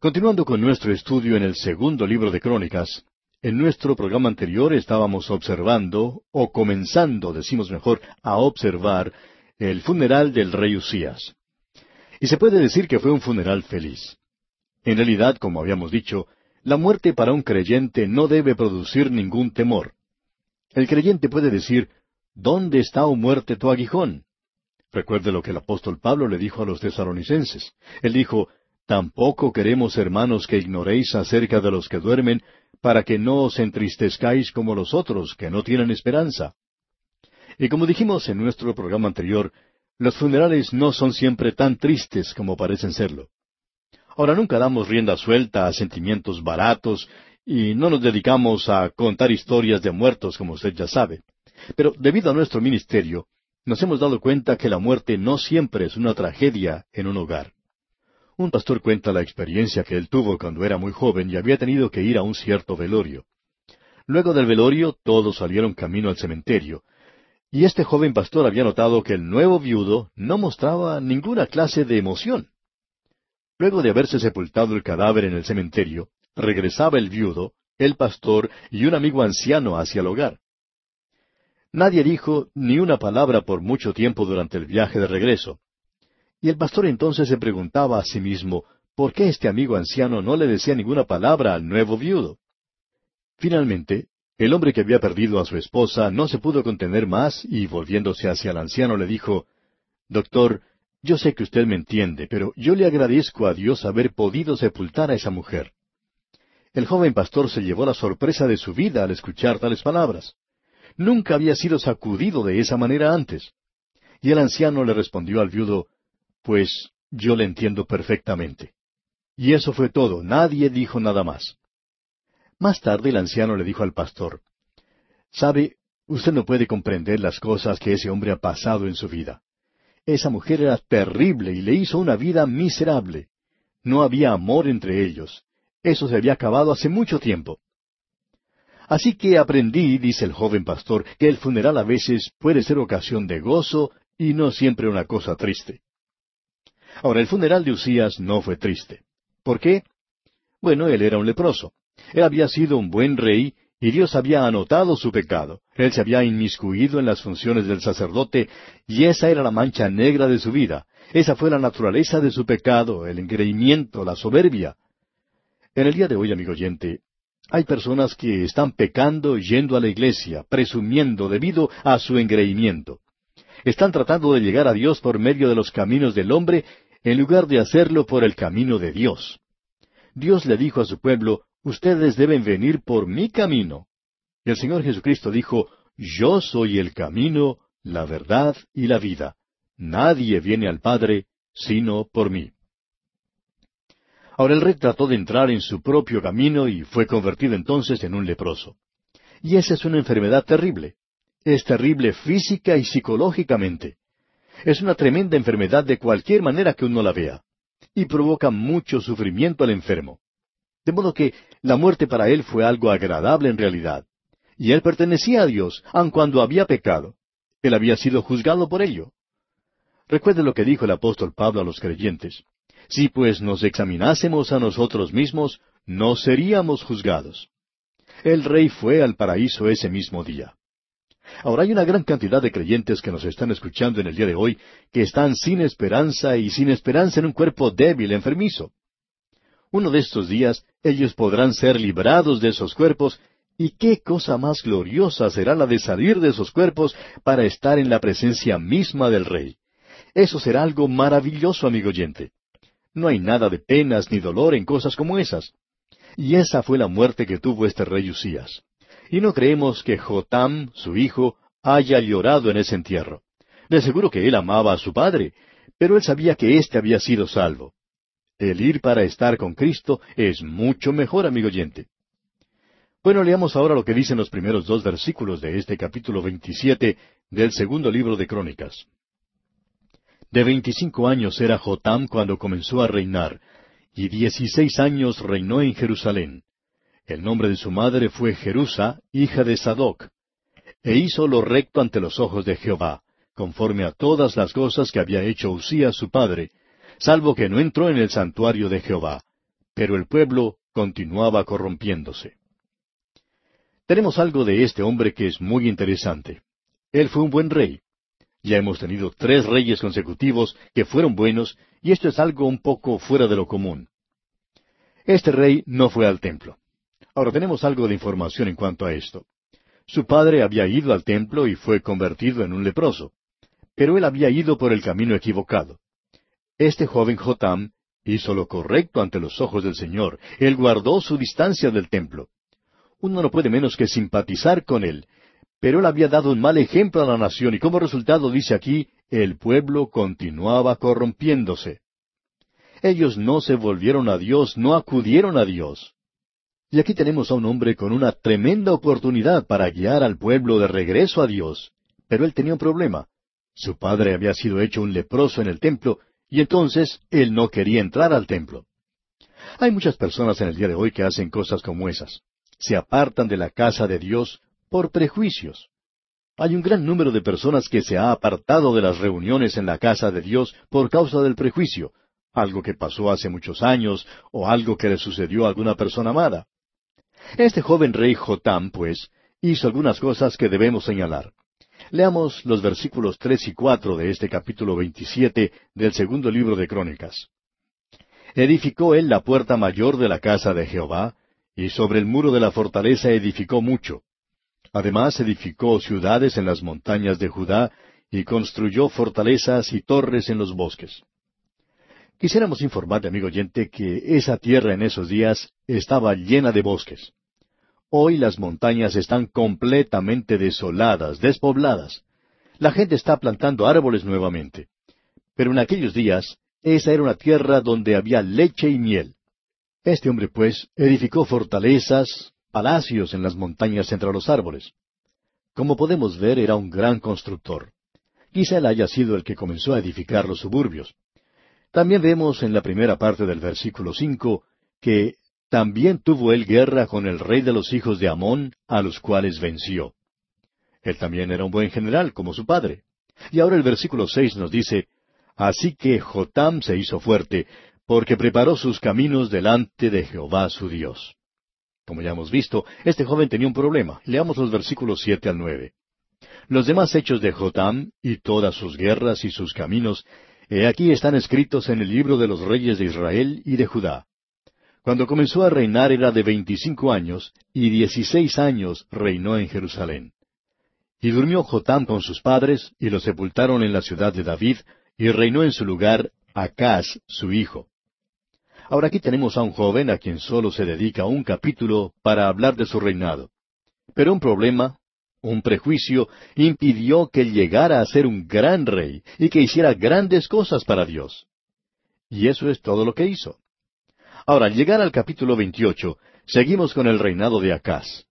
Continuando con nuestro estudio en el segundo libro de Crónicas, en nuestro programa anterior estábamos observando, o comenzando, decimos mejor, a observar, el funeral del rey Usías. Y se puede decir que fue un funeral feliz. En realidad, como habíamos dicho, la muerte para un creyente no debe producir ningún temor. El creyente puede decir, ¿Dónde está, o oh muerte, tu aguijón? Recuerde lo que el apóstol Pablo le dijo a los tesalonicenses. Él dijo, Tampoco queremos, hermanos, que ignoréis acerca de los que duermen, para que no os entristezcáis como los otros, que no tienen esperanza. Y como dijimos en nuestro programa anterior, los funerales no son siempre tan tristes como parecen serlo. Ahora nunca damos rienda suelta a sentimientos baratos y no nos dedicamos a contar historias de muertos, como usted ya sabe. Pero debido a nuestro ministerio, nos hemos dado cuenta que la muerte no siempre es una tragedia en un hogar. Un pastor cuenta la experiencia que él tuvo cuando era muy joven y había tenido que ir a un cierto velorio. Luego del velorio todos salieron camino al cementerio, y este joven pastor había notado que el nuevo viudo no mostraba ninguna clase de emoción. Luego de haberse sepultado el cadáver en el cementerio, regresaba el viudo, el pastor y un amigo anciano hacia el hogar. Nadie dijo ni una palabra por mucho tiempo durante el viaje de regreso. Y el pastor entonces se preguntaba a sí mismo, ¿por qué este amigo anciano no le decía ninguna palabra al nuevo viudo? Finalmente, el hombre que había perdido a su esposa no se pudo contener más y volviéndose hacia el anciano le dijo, Doctor, yo sé que usted me entiende, pero yo le agradezco a Dios haber podido sepultar a esa mujer. El joven pastor se llevó la sorpresa de su vida al escuchar tales palabras. Nunca había sido sacudido de esa manera antes. Y el anciano le respondió al viudo, Pues yo le entiendo perfectamente. Y eso fue todo, nadie dijo nada más. Más tarde el anciano le dijo al pastor, Sabe, usted no puede comprender las cosas que ese hombre ha pasado en su vida. Esa mujer era terrible y le hizo una vida miserable. No había amor entre ellos. Eso se había acabado hace mucho tiempo. Así que aprendí, dice el joven pastor, que el funeral a veces puede ser ocasión de gozo y no siempre una cosa triste. Ahora, el funeral de Usías no fue triste. ¿Por qué? Bueno, él era un leproso. Él había sido un buen rey y Dios había anotado su pecado. Él se había inmiscuido en las funciones del sacerdote y esa era la mancha negra de su vida. Esa fue la naturaleza de su pecado, el engreimiento, la soberbia. En el día de hoy, amigo oyente, hay personas que están pecando yendo a la iglesia, presumiendo debido a su engreimiento. Están tratando de llegar a Dios por medio de los caminos del hombre en lugar de hacerlo por el camino de Dios. Dios le dijo a su pueblo, ustedes deben venir por mi camino. Y el Señor Jesucristo dijo, yo soy el camino, la verdad y la vida. Nadie viene al Padre sino por mí. Ahora el rey trató de entrar en su propio camino y fue convertido entonces en un leproso. Y esa es una enfermedad terrible. Es terrible física y psicológicamente. Es una tremenda enfermedad de cualquier manera que uno la vea. Y provoca mucho sufrimiento al enfermo. De modo que la muerte para él fue algo agradable en realidad. Y él pertenecía a Dios, aun cuando había pecado. Él había sido juzgado por ello. Recuerde lo que dijo el apóstol Pablo a los creyentes. Si pues nos examinásemos a nosotros mismos, no seríamos juzgados. El rey fue al paraíso ese mismo día. Ahora hay una gran cantidad de creyentes que nos están escuchando en el día de hoy que están sin esperanza y sin esperanza en un cuerpo débil, enfermizo. Uno de estos días ellos podrán ser librados de esos cuerpos y qué cosa más gloriosa será la de salir de esos cuerpos para estar en la presencia misma del Rey. Eso será algo maravilloso, amigo oyente. No hay nada de penas ni dolor en cosas como esas. Y esa fue la muerte que tuvo este rey Usías. Y no creemos que Jotam, su hijo, haya llorado en ese entierro. De seguro que él amaba a su padre, pero él sabía que éste había sido salvo. El ir para estar con Cristo es mucho mejor, amigo oyente. Bueno, leamos ahora lo que dicen los primeros dos versículos de este capítulo 27 del segundo libro de Crónicas. De veinticinco años era Jotam cuando comenzó a reinar, y dieciséis años reinó en Jerusalén. El nombre de su madre fue Jerusa, hija de Sadoc. E hizo lo recto ante los ojos de Jehová, conforme a todas las cosas que había hecho Usías su padre, salvo que no entró en el santuario de Jehová. pero el pueblo continuaba corrompiéndose. Tenemos algo de este hombre que es muy interesante. Él fue un buen rey. Ya hemos tenido tres reyes consecutivos que fueron buenos, y esto es algo un poco fuera de lo común. Este rey no fue al templo. Ahora tenemos algo de información en cuanto a esto. Su padre había ido al templo y fue convertido en un leproso, pero él había ido por el camino equivocado. Este joven Jotam hizo lo correcto ante los ojos del Señor. Él guardó su distancia del templo. Uno no puede menos que simpatizar con él, pero él había dado un mal ejemplo a la nación y como resultado dice aquí, el pueblo continuaba corrompiéndose. Ellos no se volvieron a Dios, no acudieron a Dios. Y aquí tenemos a un hombre con una tremenda oportunidad para guiar al pueblo de regreso a Dios. Pero él tenía un problema. Su padre había sido hecho un leproso en el templo, y entonces él no quería entrar al templo. Hay muchas personas en el día de hoy que hacen cosas como esas. Se apartan de la casa de Dios por prejuicios. Hay un gran número de personas que se ha apartado de las reuniones en la casa de Dios por causa del prejuicio, algo que pasó hace muchos años o algo que le sucedió a alguna persona amada. Este joven rey Jotam, pues, hizo algunas cosas que debemos señalar. Leamos los versículos tres y cuatro de este capítulo veintisiete del segundo libro de Crónicas. Edificó él la puerta mayor de la casa de Jehová, y sobre el muro de la fortaleza edificó mucho. Además edificó ciudades en las montañas de Judá y construyó fortalezas y torres en los bosques. Quisiéramos informarle, amigo oyente, que esa tierra en esos días estaba llena de bosques. Hoy las montañas están completamente desoladas, despobladas. La gente está plantando árboles nuevamente. Pero en aquellos días, esa era una tierra donde había leche y miel. Este hombre, pues, edificó fortalezas, palacios en las montañas entre los árboles. Como podemos ver, era un gran constructor. Quizá él haya sido el que comenzó a edificar los suburbios. También vemos en la primera parte del versículo cinco que también tuvo él guerra con el rey de los hijos de Amón, a los cuales venció. Él también era un buen general, como su padre. Y ahora el versículo seis nos dice, Así que Jotam se hizo fuerte, porque preparó sus caminos delante de Jehová su Dios. Como ya hemos visto, este joven tenía un problema. Leamos los versículos siete al nueve. Los demás hechos de Jotam, y todas sus guerras y sus caminos, he aquí están escritos en el libro de los reyes de Israel y de Judá. Cuando comenzó a reinar era de veinticinco años, y dieciséis años reinó en Jerusalén. Y durmió Jotam con sus padres, y lo sepultaron en la ciudad de David, y reinó en su lugar Acaz, su hijo. Ahora aquí tenemos a un joven a quien solo se dedica un capítulo para hablar de su reinado. Pero un problema, un prejuicio, impidió que llegara a ser un gran rey y que hiciera grandes cosas para Dios. Y eso es todo lo que hizo. Ahora, al llegar al capítulo 28, seguimos con el reinado de Acaz.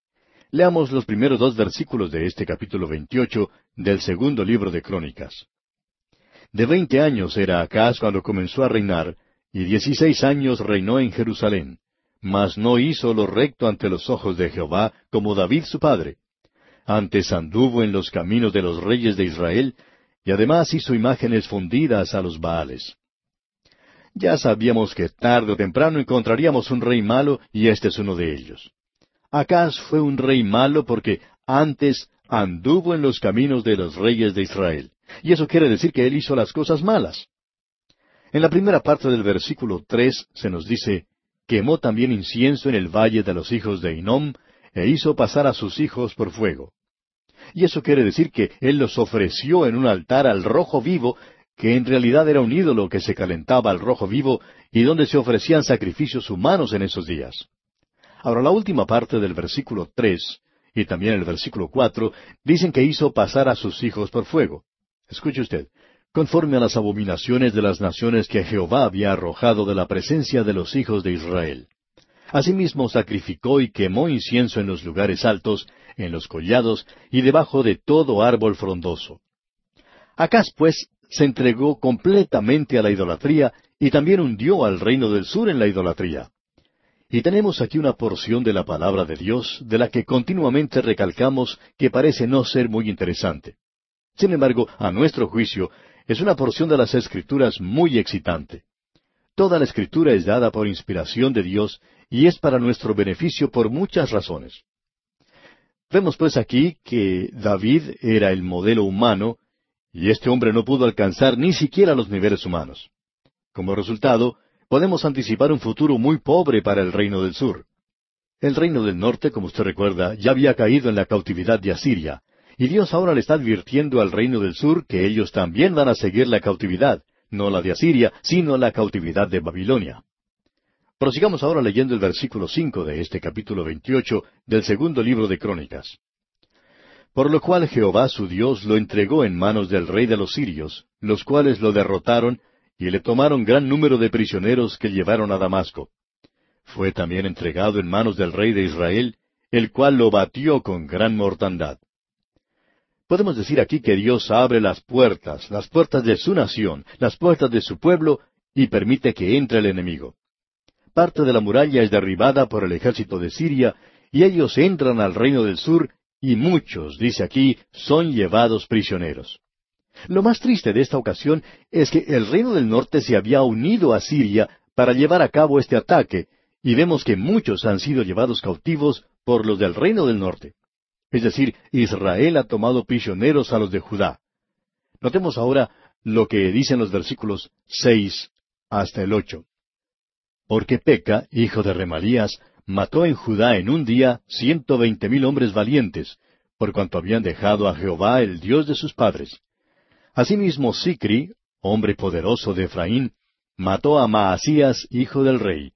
Leamos los primeros dos versículos de este capítulo 28 del segundo libro de Crónicas. De veinte años era Acaz cuando comenzó a reinar, y dieciséis años reinó en Jerusalén, mas no hizo lo recto ante los ojos de Jehová como David su padre. Antes anduvo en los caminos de los reyes de Israel, y además hizo imágenes fundidas a los Baales. Ya sabíamos que tarde o temprano encontraríamos un rey malo, y este es uno de ellos. Acaz fue un rey malo porque antes anduvo en los caminos de los reyes de Israel. Y eso quiere decir que él hizo las cosas malas. En la primera parte del versículo tres se nos dice, quemó también incienso en el valle de los hijos de Inom, e hizo pasar a sus hijos por fuego. Y eso quiere decir que él los ofreció en un altar al rojo vivo, que en realidad era un ídolo que se calentaba al rojo vivo y donde se ofrecían sacrificios humanos en esos días. Ahora la última parte del versículo tres y también el versículo cuatro dicen que hizo pasar a sus hijos por fuego. Escuche usted, conforme a las abominaciones de las naciones que Jehová había arrojado de la presencia de los hijos de Israel. Asimismo sacrificó y quemó incienso en los lugares altos, en los collados y debajo de todo árbol frondoso. Acaz, pues, se entregó completamente a la idolatría y también hundió al reino del sur en la idolatría. Y tenemos aquí una porción de la palabra de Dios de la que continuamente recalcamos que parece no ser muy interesante. Sin embargo, a nuestro juicio, es una porción de las Escrituras muy excitante. Toda la escritura es dada por inspiración de Dios y es para nuestro beneficio por muchas razones. Vemos pues aquí que David era el modelo humano y este hombre no pudo alcanzar ni siquiera los niveles humanos. Como resultado, podemos anticipar un futuro muy pobre para el reino del sur. El reino del norte, como usted recuerda, ya había caído en la cautividad de Asiria, y Dios ahora le está advirtiendo al reino del sur que ellos también van a seguir la cautividad, no la de Asiria, sino la cautividad de Babilonia. Prosigamos ahora leyendo el versículo cinco de este capítulo veintiocho del segundo libro de Crónicas. Por lo cual Jehová su Dios lo entregó en manos del rey de los sirios, los cuales lo derrotaron y le tomaron gran número de prisioneros que llevaron a Damasco. Fue también entregado en manos del rey de Israel, el cual lo batió con gran mortandad. Podemos decir aquí que Dios abre las puertas, las puertas de su nación, las puertas de su pueblo, y permite que entre el enemigo. Parte de la muralla es derribada por el ejército de Siria, y ellos entran al reino del sur, y muchos, dice aquí, son llevados prisioneros. Lo más triste de esta ocasión es que el reino del norte se había unido a Siria para llevar a cabo este ataque, y vemos que muchos han sido llevados cautivos por los del reino del norte. Es decir, Israel ha tomado prisioneros a los de Judá. Notemos ahora lo que dicen los versículos seis hasta el ocho. Porque Peca, hijo de Remalías, mató en Judá en un día ciento veinte mil hombres valientes, por cuanto habían dejado a Jehová el Dios de sus padres. Asimismo Sicri, hombre poderoso de Efraín, mató a Maasías, hijo del rey,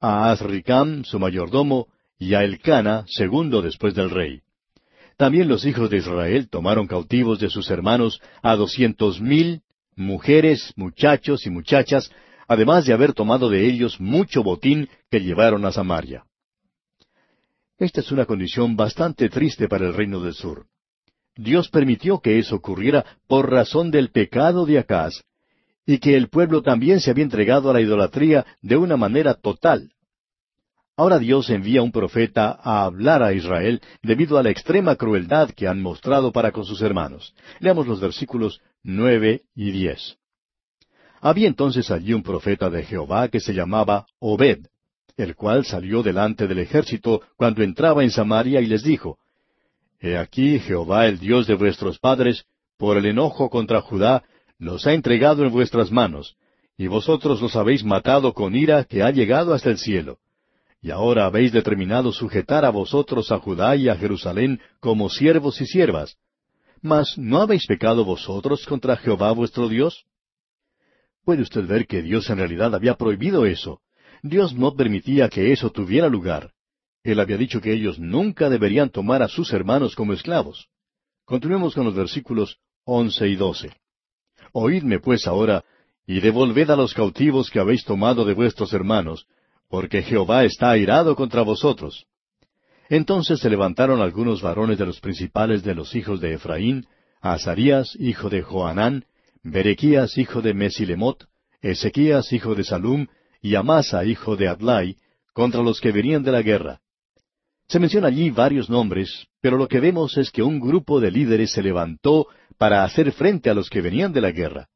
a Azricam, su mayordomo, y a Elcana, segundo después del rey. También los hijos de Israel tomaron cautivos de sus hermanos a doscientos mil, mujeres, muchachos y muchachas, además de haber tomado de ellos mucho botín que llevaron a Samaria. Esta es una condición bastante triste para el reino del sur. Dios permitió que eso ocurriera por razón del pecado de Acaz, y que el pueblo también se había entregado a la idolatría de una manera total. Ahora Dios envía un profeta a hablar a Israel debido a la extrema crueldad que han mostrado para con sus hermanos. Leamos los versículos nueve y diez. Había entonces allí un profeta de Jehová que se llamaba Obed, el cual salió delante del ejército cuando entraba en Samaria y les dijo, He aquí Jehová el Dios de vuestros padres, por el enojo contra Judá, los ha entregado en vuestras manos, y vosotros los habéis matado con ira que ha llegado hasta el cielo. Y ahora habéis determinado sujetar a vosotros a Judá y a Jerusalén como siervos y siervas. Mas ¿no habéis pecado vosotros contra Jehová vuestro Dios? Puede usted ver que Dios en realidad había prohibido eso. Dios no permitía que eso tuviera lugar. Él había dicho que ellos nunca deberían tomar a sus hermanos como esclavos. Continuemos con los versículos once y doce. Oídme pues ahora, y devolved a los cautivos que habéis tomado de vuestros hermanos, porque Jehová está airado contra vosotros. Entonces se levantaron algunos varones de los principales de los hijos de Efraín, Azarías, hijo de Joanán, Berequías, hijo de Mesilemot, Ezequías, hijo de Salum, y Amasa, hijo de Adlai, contra los que venían de la guerra. Se menciona allí varios nombres, pero lo que vemos es que un grupo de líderes se levantó para hacer frente a los que venían de la guerra.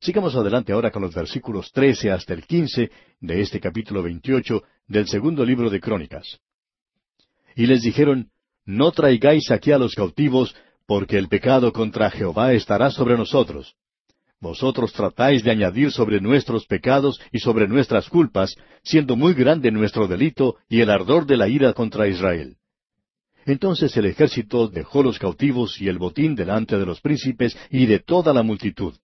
Sigamos adelante ahora con los versículos trece hasta el quince de este capítulo veintiocho del segundo libro de Crónicas. Y les dijeron, No traigáis aquí a los cautivos, porque el pecado contra Jehová estará sobre nosotros. Vosotros tratáis de añadir sobre nuestros pecados y sobre nuestras culpas, siendo muy grande nuestro delito y el ardor de la ira contra Israel. Entonces el ejército dejó los cautivos y el botín delante de los príncipes y de toda la multitud.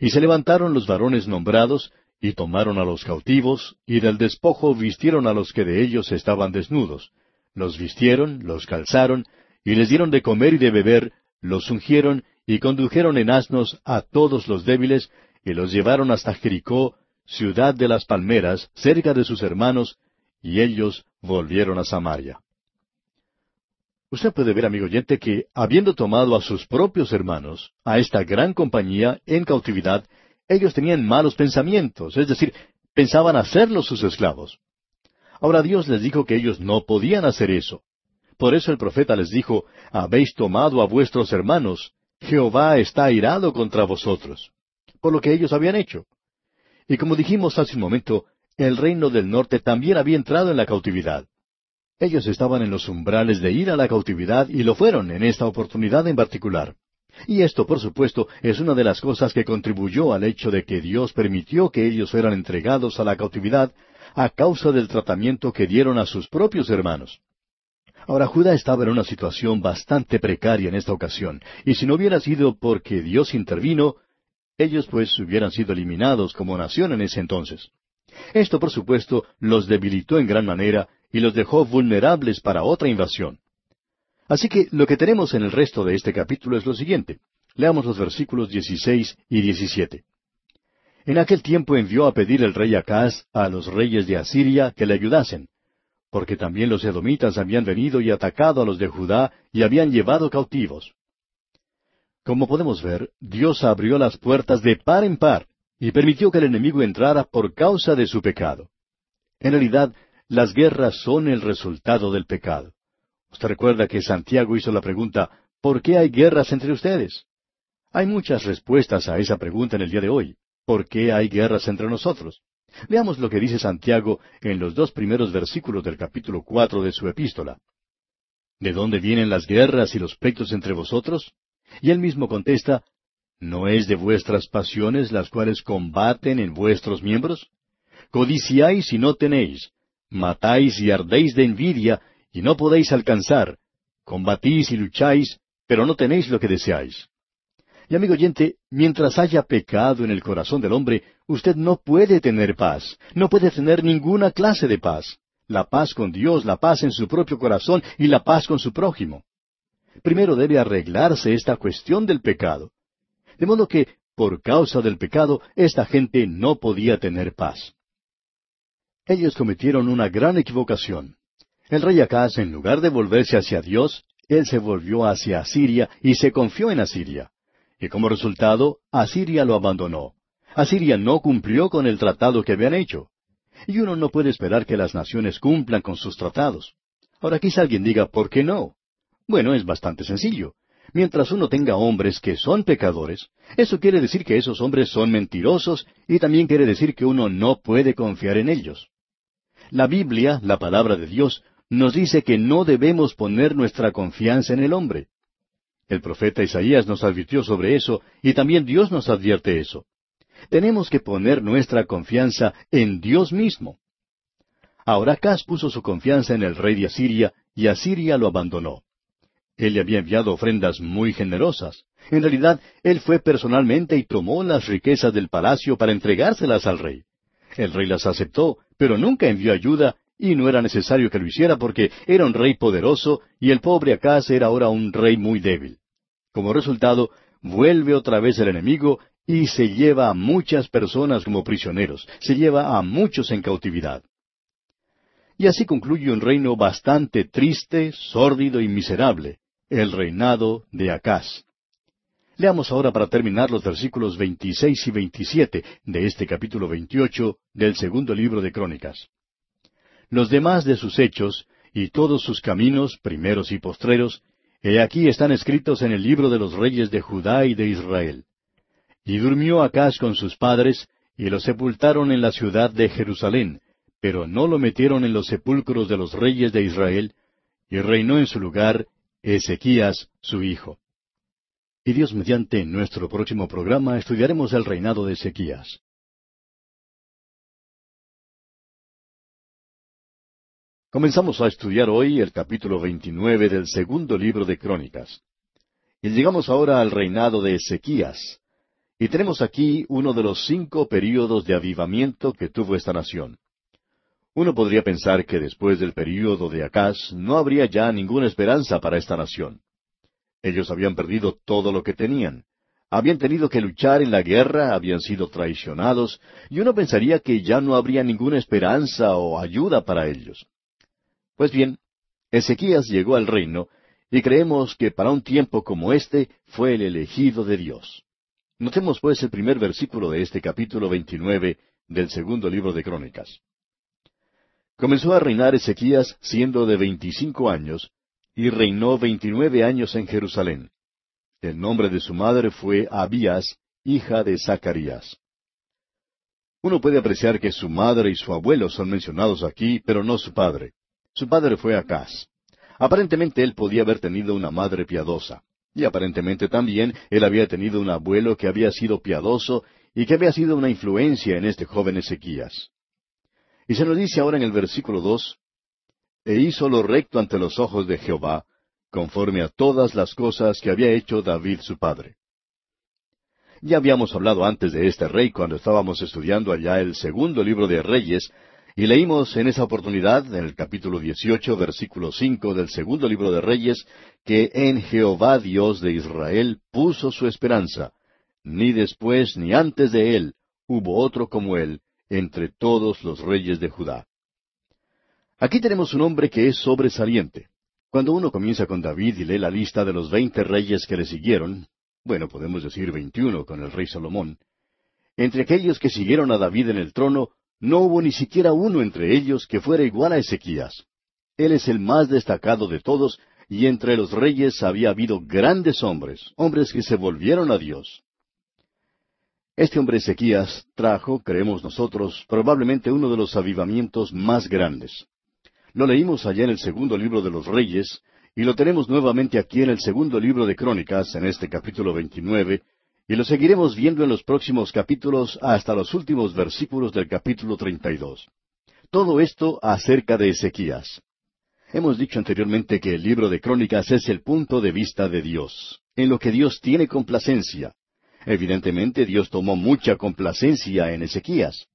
Y se levantaron los varones nombrados, y tomaron a los cautivos, y del despojo vistieron a los que de ellos estaban desnudos. Los vistieron, los calzaron, y les dieron de comer y de beber, los ungieron, y condujeron en asnos a todos los débiles, y los llevaron hasta Jericó, ciudad de las palmeras, cerca de sus hermanos, y ellos volvieron a Samaria. Usted puede ver, amigo oyente, que habiendo tomado a sus propios hermanos, a esta gran compañía, en cautividad, ellos tenían malos pensamientos, es decir, pensaban hacerlos sus esclavos. Ahora Dios les dijo que ellos no podían hacer eso. Por eso el profeta les dijo, habéis tomado a vuestros hermanos, Jehová está airado contra vosotros, por lo que ellos habían hecho. Y como dijimos hace un momento, el reino del norte también había entrado en la cautividad. Ellos estaban en los umbrales de ir a la cautividad y lo fueron en esta oportunidad en particular. Y esto, por supuesto, es una de las cosas que contribuyó al hecho de que Dios permitió que ellos fueran entregados a la cautividad a causa del tratamiento que dieron a sus propios hermanos. Ahora Judá estaba en una situación bastante precaria en esta ocasión, y si no hubiera sido porque Dios intervino, ellos pues hubieran sido eliminados como nación en ese entonces. Esto, por supuesto, los debilitó en gran manera y los dejó vulnerables para otra invasión. Así que lo que tenemos en el resto de este capítulo es lo siguiente. Leamos los versículos 16 y 17. En aquel tiempo envió a pedir el rey Acaz a los reyes de Asiria que le ayudasen, porque también los edomitas habían venido y atacado a los de Judá y habían llevado cautivos. Como podemos ver, Dios abrió las puertas de par en par y permitió que el enemigo entrara por causa de su pecado. En realidad, las guerras son el resultado del pecado. Usted recuerda que Santiago hizo la pregunta, ¿por qué hay guerras entre ustedes? Hay muchas respuestas a esa pregunta en el día de hoy. ¿Por qué hay guerras entre nosotros? Veamos lo que dice Santiago en los dos primeros versículos del capítulo cuatro de su epístola. ¿De dónde vienen las guerras y los pleitos entre vosotros? Y él mismo contesta, ¿no es de vuestras pasiones las cuales combaten en vuestros miembros? Codiciáis y no tenéis, matáis y ardéis de envidia y no podéis alcanzar, combatís y lucháis, pero no tenéis lo que deseáis. Y amigo oyente, mientras haya pecado en el corazón del hombre, usted no puede tener paz, no puede tener ninguna clase de paz. La paz con Dios, la paz en su propio corazón y la paz con su prójimo. Primero debe arreglarse esta cuestión del pecado. De modo que, por causa del pecado, esta gente no podía tener paz. Ellos cometieron una gran equivocación. El rey Acaz, en lugar de volverse hacia Dios, él se volvió hacia Asiria y se confió en Asiria. Y como resultado, Asiria lo abandonó. Asiria no cumplió con el tratado que habían hecho. Y uno no puede esperar que las naciones cumplan con sus tratados. Ahora quizá alguien diga, ¿por qué no? Bueno, es bastante sencillo. Mientras uno tenga hombres que son pecadores, eso quiere decir que esos hombres son mentirosos y también quiere decir que uno no puede confiar en ellos. La Biblia, la palabra de Dios, nos dice que no debemos poner nuestra confianza en el hombre. El profeta Isaías nos advirtió sobre eso y también Dios nos advierte eso. Tenemos que poner nuestra confianza en Dios mismo. Ahora Acaz puso su confianza en el rey de Asiria y Asiria lo abandonó. Él le había enviado ofrendas muy generosas. En realidad, él fue personalmente y tomó las riquezas del palacio para entregárselas al rey. El rey las aceptó, pero nunca envió ayuda y no era necesario que lo hiciera porque era un rey poderoso y el pobre Acaz era ahora un rey muy débil. Como resultado, vuelve otra vez el enemigo y se lleva a muchas personas como prisioneros, se lleva a muchos en cautividad. Y así concluye un reino bastante triste, sórdido y miserable, el reinado de Acaz. Leamos ahora para terminar los versículos 26 y 27 de este capítulo 28 del segundo libro de Crónicas los demás de sus hechos, y todos sus caminos, primeros y postreros, he aquí están escritos en el libro de los reyes de Judá y de Israel. Y durmió Acaz con sus padres, y lo sepultaron en la ciudad de Jerusalén, pero no lo metieron en los sepulcros de los reyes de Israel, y reinó en su lugar Ezequías, su hijo. Y Dios mediante nuestro próximo programa estudiaremos el reinado de Ezequías. Comenzamos a estudiar hoy el capítulo 29 del segundo libro de Crónicas. Y llegamos ahora al reinado de Ezequías. Y tenemos aquí uno de los cinco períodos de avivamiento que tuvo esta nación. Uno podría pensar que después del período de Acaz no habría ya ninguna esperanza para esta nación. Ellos habían perdido todo lo que tenían. Habían tenido que luchar en la guerra, habían sido traicionados, y uno pensaría que ya no habría ninguna esperanza o ayuda para ellos. Pues bien, Ezequías llegó al reino, y creemos que para un tiempo como este fue el elegido de Dios. Notemos pues el primer versículo de este capítulo 29 del segundo libro de Crónicas. Comenzó a reinar Ezequías siendo de veinticinco años, y reinó veintinueve años en Jerusalén. El nombre de su madre fue Abías, hija de Zacarías. Uno puede apreciar que su madre y su abuelo son mencionados aquí, pero no su padre. Su padre fue Acaz. Aparentemente él podía haber tenido una madre piadosa. Y aparentemente también él había tenido un abuelo que había sido piadoso y que había sido una influencia en este joven Ezequías. Y se nos dice ahora en el versículo dos, E hizo lo recto ante los ojos de Jehová, conforme a todas las cosas que había hecho David su padre. Ya habíamos hablado antes de este rey cuando estábamos estudiando allá el segundo libro de Reyes, y leímos en esa oportunidad, en el capítulo 18, versículo 5 del segundo libro de Reyes, que en Jehová Dios de Israel puso su esperanza, ni después ni antes de él hubo otro como él entre todos los reyes de Judá. Aquí tenemos un hombre que es sobresaliente. Cuando uno comienza con David y lee la lista de los veinte reyes que le siguieron, bueno, podemos decir veintiuno con el rey Salomón, entre aquellos que siguieron a David en el trono, no hubo ni siquiera uno entre ellos que fuera igual a Ezequías. Él es el más destacado de todos, y entre los reyes había habido grandes hombres, hombres que se volvieron a Dios. Este hombre Ezequías trajo, creemos nosotros, probablemente uno de los avivamientos más grandes. Lo leímos allá en el segundo libro de los Reyes, y lo tenemos nuevamente aquí en el segundo libro de Crónicas, en este capítulo 29, y lo seguiremos viendo en los próximos capítulos hasta los últimos versículos del capítulo 32. Todo esto acerca de Ezequías. Hemos dicho anteriormente que el libro de Crónicas es el punto de vista de Dios, en lo que Dios tiene complacencia. Evidentemente Dios tomó mucha complacencia en Ezequías.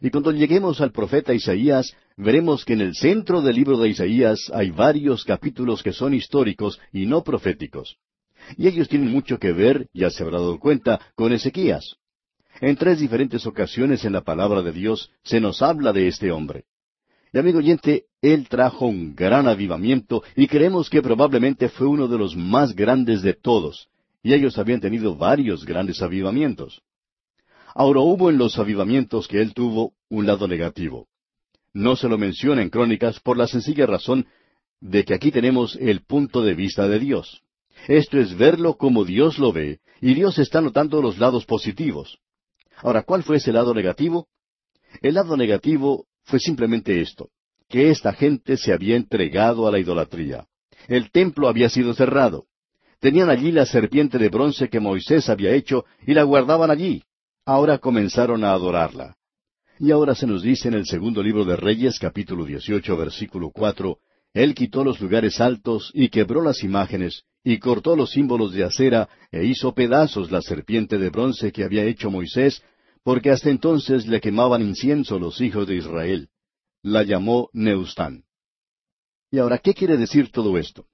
Y cuando lleguemos al profeta Isaías, veremos que en el centro del libro de Isaías hay varios capítulos que son históricos y no proféticos. Y ellos tienen mucho que ver, ya se habrá dado cuenta, con Ezequías. En tres diferentes ocasiones en la palabra de Dios se nos habla de este hombre. Y amigo oyente, él trajo un gran avivamiento y creemos que probablemente fue uno de los más grandes de todos. Y ellos habían tenido varios grandes avivamientos. Ahora hubo en los avivamientos que él tuvo un lado negativo. No se lo menciona en Crónicas por la sencilla razón de que aquí tenemos el punto de vista de Dios. Esto es verlo como Dios lo ve, y Dios está notando los lados positivos. Ahora, ¿cuál fue ese lado negativo? El lado negativo fue simplemente esto, que esta gente se había entregado a la idolatría. El templo había sido cerrado. Tenían allí la serpiente de bronce que Moisés había hecho y la guardaban allí. Ahora comenzaron a adorarla. Y ahora se nos dice en el segundo libro de Reyes, capítulo 18, versículo 4, Él quitó los lugares altos y quebró las imágenes, y cortó los símbolos de acera, e hizo pedazos la serpiente de bronce que había hecho Moisés, porque hasta entonces le quemaban incienso los hijos de Israel. La llamó Neustán. Y ahora, ¿qué quiere decir todo esto?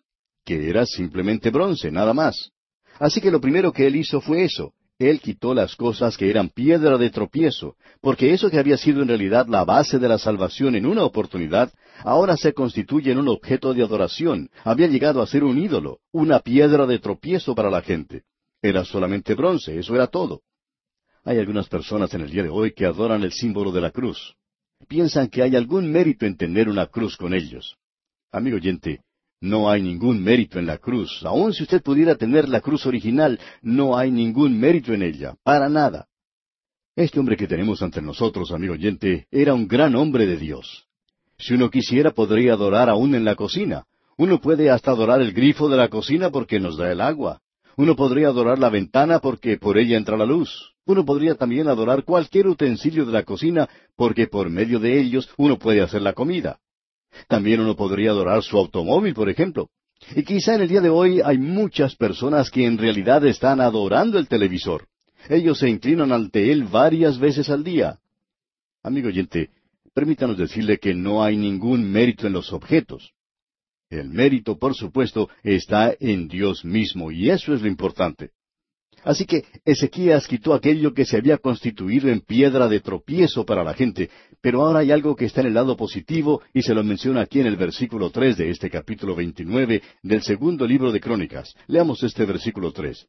Que era simplemente bronce, nada más. Así que lo primero que él hizo fue eso. Él quitó las cosas que eran piedra de tropiezo, porque eso que había sido en realidad la base de la salvación en una oportunidad, ahora se constituye en un objeto de adoración, había llegado a ser un ídolo, una piedra de tropiezo para la gente. Era solamente bronce, eso era todo. Hay algunas personas en el día de hoy que adoran el símbolo de la cruz. Piensan que hay algún mérito en tener una cruz con ellos. Amigo oyente, no hay ningún mérito en la cruz. Aun si usted pudiera tener la cruz original, no hay ningún mérito en ella, para nada. Este hombre que tenemos ante nosotros, amigo oyente, era un gran hombre de Dios. Si uno quisiera, podría adorar aún en la cocina. Uno puede hasta adorar el grifo de la cocina porque nos da el agua. Uno podría adorar la ventana porque por ella entra la luz. Uno podría también adorar cualquier utensilio de la cocina porque por medio de ellos uno puede hacer la comida. También uno podría adorar su automóvil, por ejemplo. Y quizá en el día de hoy hay muchas personas que en realidad están adorando el televisor. Ellos se inclinan ante él varias veces al día. Amigo oyente, permítanos decirle que no hay ningún mérito en los objetos. El mérito, por supuesto, está en Dios mismo, y eso es lo importante. Así que Ezequías quitó aquello que se había constituido en piedra de tropiezo para la gente, pero ahora hay algo que está en el lado positivo y se lo menciona aquí en el versículo tres de este capítulo veintinueve del segundo libro de Crónicas. Leamos este versículo tres.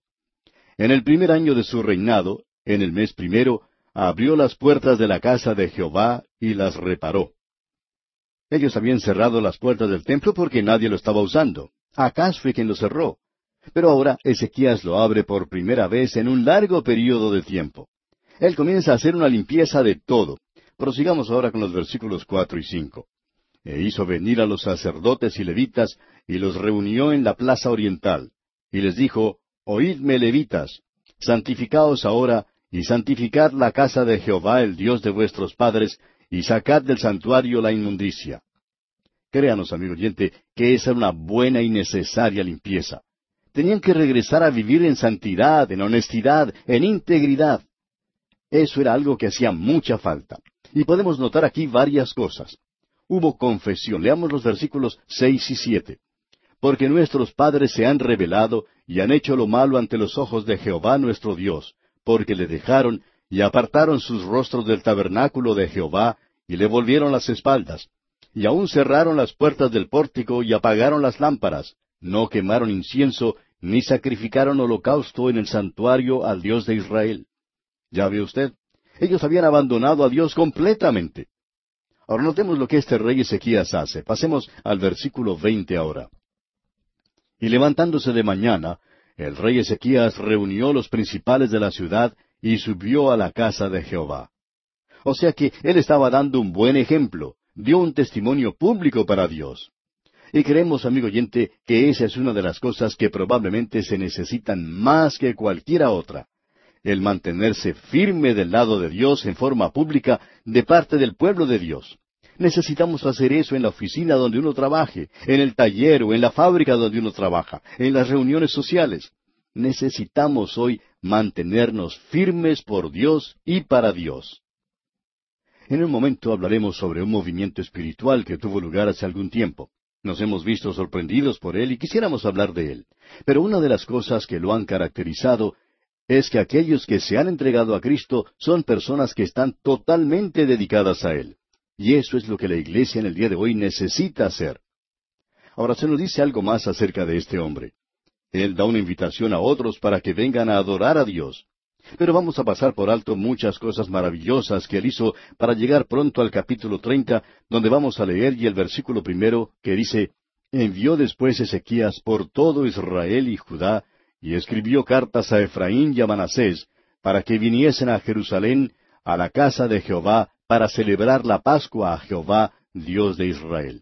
En el primer año de su reinado, en el mes primero, abrió las puertas de la casa de Jehová y las reparó. Ellos habían cerrado las puertas del templo porque nadie lo estaba usando. Acaz fue quien lo cerró. Pero ahora Ezequías lo abre por primera vez en un largo período de tiempo. Él comienza a hacer una limpieza de todo. Prosigamos ahora con los versículos cuatro y cinco. E hizo venir a los sacerdotes y levitas, y los reunió en la plaza oriental. Y les dijo, Oídme levitas, santificaos ahora, y santificad la casa de Jehová, el Dios de vuestros padres, y sacad del santuario la inmundicia. Créanos, amigo oyente, que esa era una buena y necesaria limpieza. Tenían que regresar a vivir en santidad, en honestidad, en integridad. Eso era algo que hacía mucha falta. Y podemos notar aquí varias cosas. Hubo confesión. Leamos los versículos seis y siete. Porque nuestros padres se han rebelado y han hecho lo malo ante los ojos de Jehová nuestro Dios, porque le dejaron y apartaron sus rostros del tabernáculo de Jehová y le volvieron las espaldas. Y aún cerraron las puertas del pórtico y apagaron las lámparas. No quemaron incienso ni sacrificaron holocausto en el santuario al Dios de Israel. ¿Ya ve usted? Ellos habían abandonado a Dios completamente. Ahora notemos lo que este rey Ezequías hace. Pasemos al versículo veinte ahora. Y levantándose de mañana, el rey Ezequías reunió los principales de la ciudad y subió a la casa de Jehová. O sea que él estaba dando un buen ejemplo, dio un testimonio público para Dios. Y creemos, amigo oyente, que esa es una de las cosas que probablemente se necesitan más que cualquiera otra el mantenerse firme del lado de Dios en forma pública de parte del pueblo de Dios. Necesitamos hacer eso en la oficina donde uno trabaje, en el taller o en la fábrica donde uno trabaja, en las reuniones sociales. Necesitamos hoy mantenernos firmes por Dios y para Dios. En un momento hablaremos sobre un movimiento espiritual que tuvo lugar hace algún tiempo. Nos hemos visto sorprendidos por él y quisiéramos hablar de él. Pero una de las cosas que lo han caracterizado es que aquellos que se han entregado a Cristo son personas que están totalmente dedicadas a Él. Y eso es lo que la iglesia en el día de hoy necesita hacer. Ahora se nos dice algo más acerca de este hombre. Él da una invitación a otros para que vengan a adorar a Dios. Pero vamos a pasar por alto muchas cosas maravillosas que él hizo para llegar pronto al capítulo treinta, donde vamos a leer y el versículo primero que dice, Envió después Ezequías por todo Israel y Judá, y escribió cartas a Efraín y a Manasés, para que viniesen a Jerusalén, a la casa de Jehová, para celebrar la Pascua a Jehová, Dios de Israel.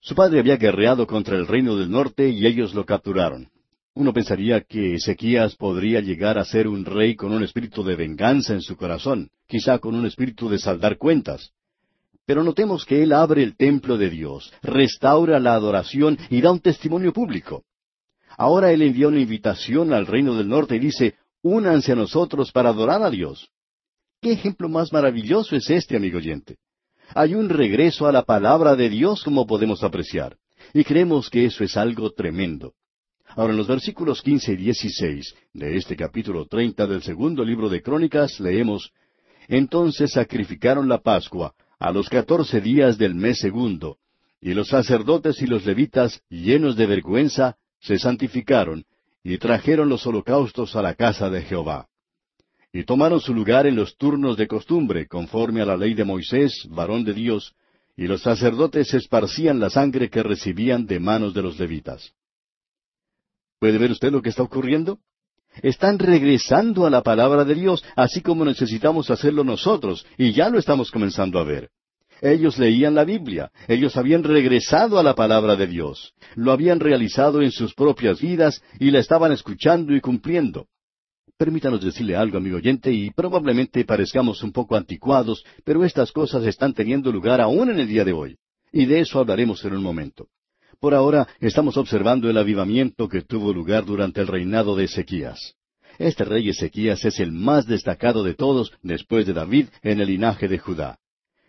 Su padre había guerreado contra el reino del norte y ellos lo capturaron. Uno pensaría que Ezequías podría llegar a ser un rey con un espíritu de venganza en su corazón, quizá con un espíritu de saldar cuentas. Pero notemos que él abre el templo de Dios, restaura la adoración y da un testimonio público. Ahora Él envía una invitación al reino del norte y dice, únanse a nosotros para adorar a Dios. ¿Qué ejemplo más maravilloso es este, amigo oyente? Hay un regreso a la palabra de Dios como podemos apreciar, y creemos que eso es algo tremendo. Ahora en los versículos quince y dieciséis de este capítulo treinta del segundo libro de Crónicas leemos Entonces sacrificaron la Pascua a los catorce días del mes segundo, y los sacerdotes y los levitas, llenos de vergüenza, se santificaron y trajeron los holocaustos a la casa de Jehová. Y tomaron su lugar en los turnos de costumbre, conforme a la ley de Moisés, varón de Dios, y los sacerdotes esparcían la sangre que recibían de manos de los levitas. ¿Puede ver usted lo que está ocurriendo? Están regresando a la palabra de Dios, así como necesitamos hacerlo nosotros, y ya lo estamos comenzando a ver. Ellos leían la Biblia, ellos habían regresado a la palabra de Dios, lo habían realizado en sus propias vidas y la estaban escuchando y cumpliendo. Permítanos decirle algo, amigo oyente, y probablemente parezcamos un poco anticuados, pero estas cosas están teniendo lugar aún en el día de hoy. Y de eso hablaremos en un momento. Por ahora estamos observando el avivamiento que tuvo lugar durante el reinado de Ezequías. Este rey Ezequías es el más destacado de todos después de David en el linaje de Judá.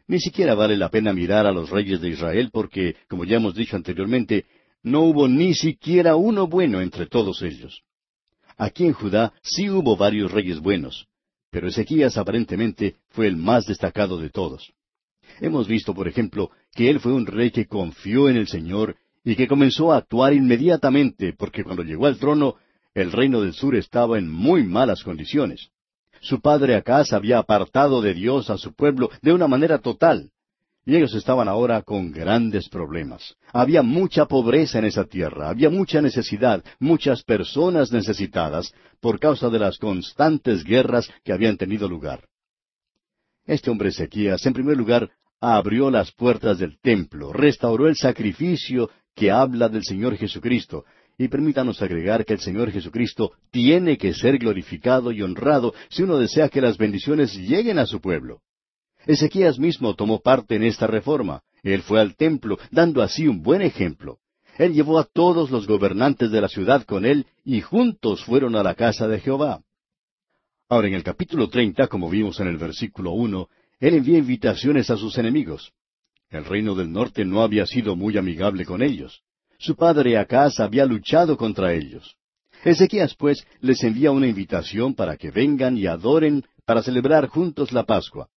Ni siquiera vale la pena mirar a los reyes de Israel porque, como ya hemos dicho anteriormente, no hubo ni siquiera uno bueno entre todos ellos. Aquí en Judá sí hubo varios reyes buenos, pero Ezequías aparentemente fue el más destacado de todos. Hemos visto, por ejemplo, que él fue un rey que confió en el Señor y que comenzó a actuar inmediatamente, porque cuando llegó al trono, el reino del sur estaba en muy malas condiciones. Su padre Acaz había apartado de Dios a su pueblo de una manera total. Y ellos estaban ahora con grandes problemas. Había mucha pobreza en esa tierra, había mucha necesidad, muchas personas necesitadas por causa de las constantes guerras que habían tenido lugar. Este hombre Ezequías, en primer lugar, abrió las puertas del templo, restauró el sacrificio que habla del Señor Jesucristo, y permítanos agregar que el Señor Jesucristo tiene que ser glorificado y honrado si uno desea que las bendiciones lleguen a su pueblo. Ezequías mismo tomó parte en esta reforma. Él fue al templo, dando así un buen ejemplo. Él llevó a todos los gobernantes de la ciudad con él y juntos fueron a la casa de Jehová. Ahora en el capítulo treinta, como vimos en el versículo uno, él envía invitaciones a sus enemigos. El reino del norte no había sido muy amigable con ellos. Su padre Acaz había luchado contra ellos. Ezequías, pues, les envía una invitación para que vengan y adoren para celebrar juntos la Pascua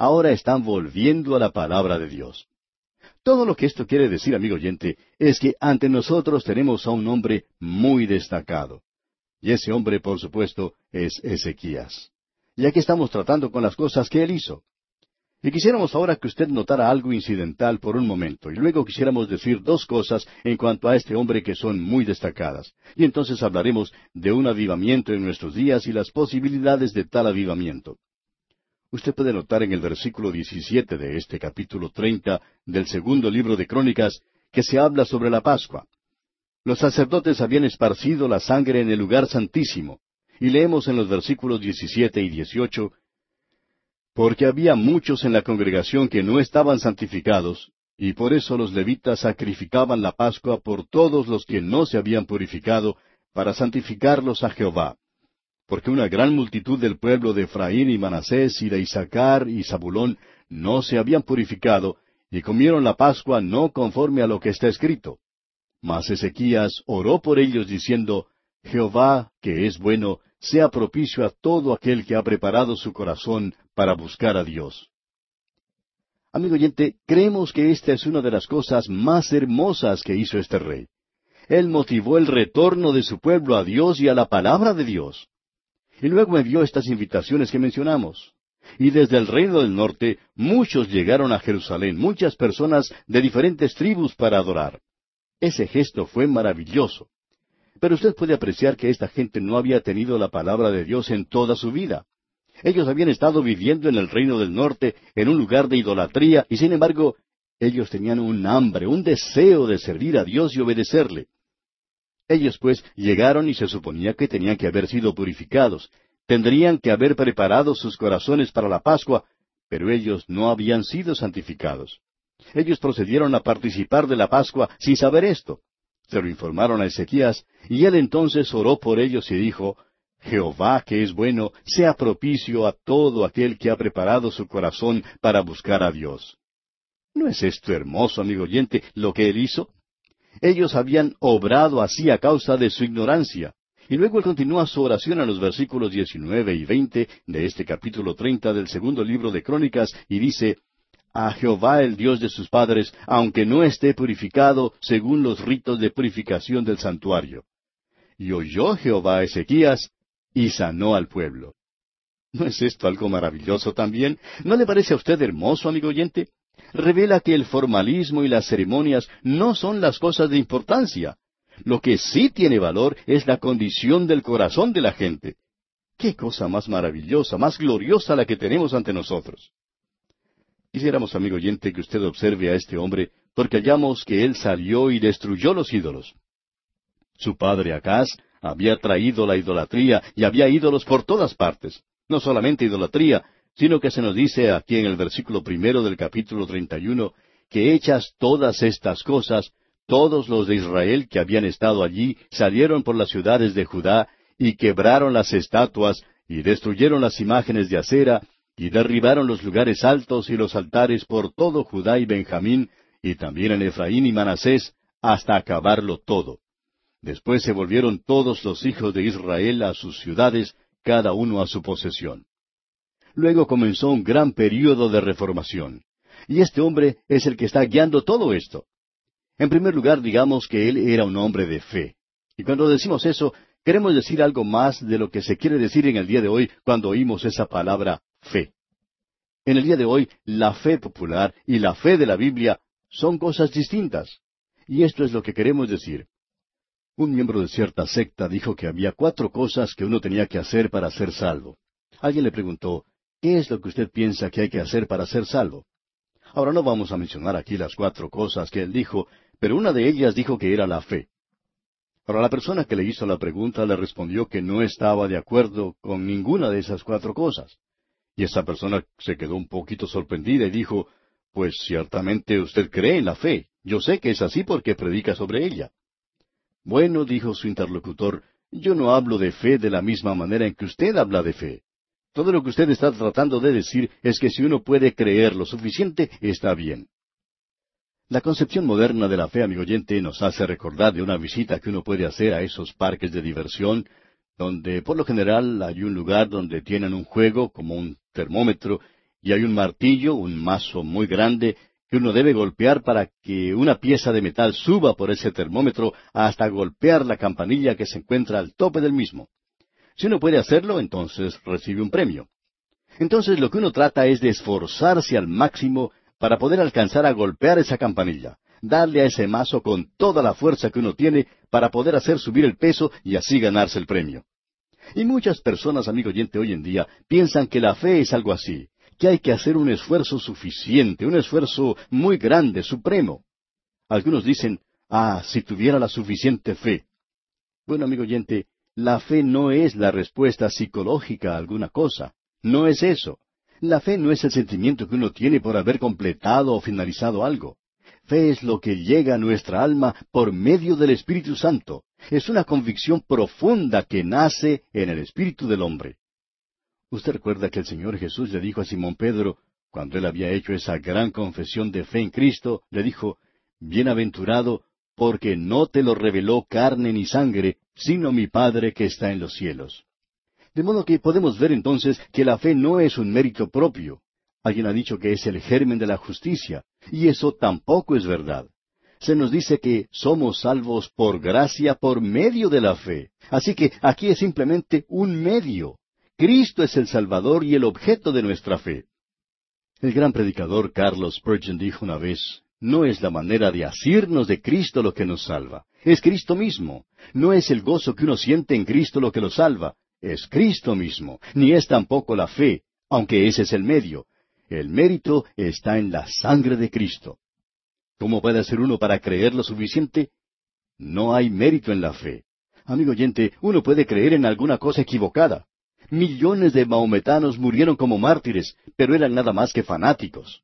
ahora están volviendo a la palabra de Dios. Todo lo que esto quiere decir, amigo oyente, es que ante nosotros tenemos a un hombre muy destacado. Y ese hombre, por supuesto, es Ezequías. Y aquí estamos tratando con las cosas que él hizo. Y quisiéramos ahora que usted notara algo incidental por un momento, y luego quisiéramos decir dos cosas en cuanto a este hombre que son muy destacadas. Y entonces hablaremos de un avivamiento en nuestros días y las posibilidades de tal avivamiento. Usted puede notar en el versículo 17 de este capítulo 30 del segundo libro de Crónicas que se habla sobre la Pascua. Los sacerdotes habían esparcido la sangre en el lugar santísimo, y leemos en los versículos 17 y 18, porque había muchos en la congregación que no estaban santificados, y por eso los levitas sacrificaban la Pascua por todos los que no se habían purificado, para santificarlos a Jehová porque una gran multitud del pueblo de Efraín y Manasés y de Isaacar y Zabulón no se habían purificado, y comieron la Pascua no conforme a lo que está escrito. Mas Ezequías oró por ellos diciendo, Jehová, que es bueno, sea propicio a todo aquel que ha preparado su corazón para buscar a Dios. Amigo oyente, creemos que esta es una de las cosas más hermosas que hizo este rey. Él motivó el retorno de su pueblo a Dios y a la palabra de Dios. Y luego envió estas invitaciones que mencionamos. Y desde el reino del norte muchos llegaron a Jerusalén, muchas personas de diferentes tribus para adorar. Ese gesto fue maravilloso. Pero usted puede apreciar que esta gente no había tenido la palabra de Dios en toda su vida. Ellos habían estado viviendo en el reino del norte, en un lugar de idolatría, y sin embargo, ellos tenían un hambre, un deseo de servir a Dios y obedecerle. Ellos pues llegaron y se suponía que tenían que haber sido purificados, tendrían que haber preparado sus corazones para la Pascua, pero ellos no habían sido santificados. Ellos procedieron a participar de la Pascua sin saber esto. Se lo informaron a Ezequías, y él entonces oró por ellos y dijo, Jehová, que es bueno, sea propicio a todo aquel que ha preparado su corazón para buscar a Dios. ¿No es esto hermoso, amigo oyente, lo que él hizo? Ellos habían obrado así a causa de su ignorancia. Y luego él continúa su oración a los versículos 19 y 20 de este capítulo 30 del segundo libro de Crónicas y dice, A Jehová el Dios de sus padres, aunque no esté purificado según los ritos de purificación del santuario. Y oyó Jehová a Ezequías y sanó al pueblo. ¿No es esto algo maravilloso también? ¿No le parece a usted hermoso, amigo oyente? Revela que el formalismo y las ceremonias no son las cosas de importancia. Lo que sí tiene valor es la condición del corazón de la gente. Qué cosa más maravillosa, más gloriosa la que tenemos ante nosotros. Quisiéramos, amigo oyente, que usted observe a este hombre, porque hallamos que él salió y destruyó los ídolos. Su padre Acaz había traído la idolatría y había ídolos por todas partes. No solamente idolatría, sino que se nos dice aquí en el versículo primero del capítulo treinta y uno que hechas todas estas cosas, todos los de Israel que habían estado allí salieron por las ciudades de Judá y quebraron las estatuas y destruyeron las imágenes de acera y derribaron los lugares altos y los altares por todo Judá y Benjamín y también en Efraín y Manasés hasta acabarlo todo. Después se volvieron todos los hijos de Israel a sus ciudades, cada uno a su posesión. Luego comenzó un gran período de reformación. Y este hombre es el que está guiando todo esto. En primer lugar, digamos que él era un hombre de fe. Y cuando decimos eso, queremos decir algo más de lo que se quiere decir en el día de hoy cuando oímos esa palabra fe. En el día de hoy, la fe popular y la fe de la Biblia son cosas distintas. Y esto es lo que queremos decir. Un miembro de cierta secta dijo que había cuatro cosas que uno tenía que hacer para ser salvo. Alguien le preguntó, ¿qué es lo que usted piensa que hay que hacer para ser salvo? Ahora no vamos a mencionar aquí las cuatro cosas que él dijo, pero una de ellas dijo que era la fe. Ahora la persona que le hizo la pregunta le respondió que no estaba de acuerdo con ninguna de esas cuatro cosas. Y esa persona se quedó un poquito sorprendida y dijo, Pues ciertamente usted cree en la fe. Yo sé que es así porque predica sobre ella. Bueno, dijo su interlocutor, yo no hablo de fe de la misma manera en que usted habla de fe. Todo lo que usted está tratando de decir es que si uno puede creer lo suficiente, está bien. La concepción moderna de la fe, amigo oyente, nos hace recordar de una visita que uno puede hacer a esos parques de diversión, donde por lo general hay un lugar donde tienen un juego como un termómetro y hay un martillo, un mazo muy grande, que uno debe golpear para que una pieza de metal suba por ese termómetro hasta golpear la campanilla que se encuentra al tope del mismo. Si uno puede hacerlo, entonces recibe un premio. Entonces lo que uno trata es de esforzarse al máximo para poder alcanzar a golpear esa campanilla, darle a ese mazo con toda la fuerza que uno tiene para poder hacer subir el peso y así ganarse el premio. Y muchas personas, amigo oyente, hoy en día piensan que la fe es algo así, que hay que hacer un esfuerzo suficiente, un esfuerzo muy grande, supremo. Algunos dicen, ah, si tuviera la suficiente fe. Bueno, amigo oyente, la fe no es la respuesta psicológica a alguna cosa. No es eso. La fe no es el sentimiento que uno tiene por haber completado o finalizado algo. Fe es lo que llega a nuestra alma por medio del Espíritu Santo. Es una convicción profunda que nace en el espíritu del hombre. Usted recuerda que el Señor Jesús le dijo a Simón Pedro, cuando él había hecho esa gran confesión de fe en Cristo, le dijo, Bienaventurado porque no te lo reveló carne ni sangre, sino mi Padre que está en los cielos. De modo que podemos ver entonces que la fe no es un mérito propio. Alguien ha dicho que es el germen de la justicia, y eso tampoco es verdad. Se nos dice que somos salvos por gracia por medio de la fe. Así que aquí es simplemente un medio. Cristo es el Salvador y el objeto de nuestra fe. El gran predicador Carlos Spurgeon dijo una vez, no es la manera de asirnos de Cristo lo que nos salva, es Cristo mismo. No es el gozo que uno siente en Cristo lo que lo salva, es Cristo mismo, ni es tampoco la fe, aunque ese es el medio. El mérito está en la sangre de Cristo. ¿Cómo puede hacer uno para creer lo suficiente? No hay mérito en la fe. Amigo oyente, uno puede creer en alguna cosa equivocada. Millones de maometanos murieron como mártires, pero eran nada más que fanáticos.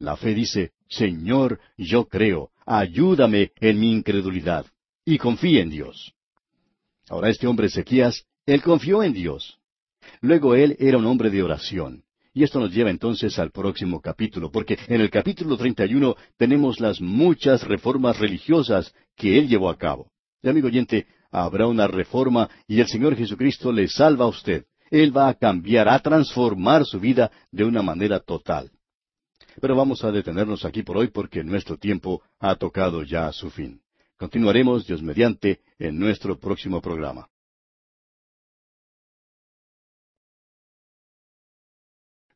La fe dice, Señor, yo creo, ayúdame en mi incredulidad, y confíe en Dios. Ahora este hombre Ezequías, él confió en Dios. Luego él era un hombre de oración. Y esto nos lleva entonces al próximo capítulo, porque en el capítulo 31 tenemos las muchas reformas religiosas que él llevó a cabo. Y amigo oyente, habrá una reforma y el Señor Jesucristo le salva a usted. Él va a cambiar, a transformar su vida de una manera total. Pero vamos a detenernos aquí por hoy porque nuestro tiempo ha tocado ya a su fin. Continuaremos, Dios mediante, en nuestro próximo programa.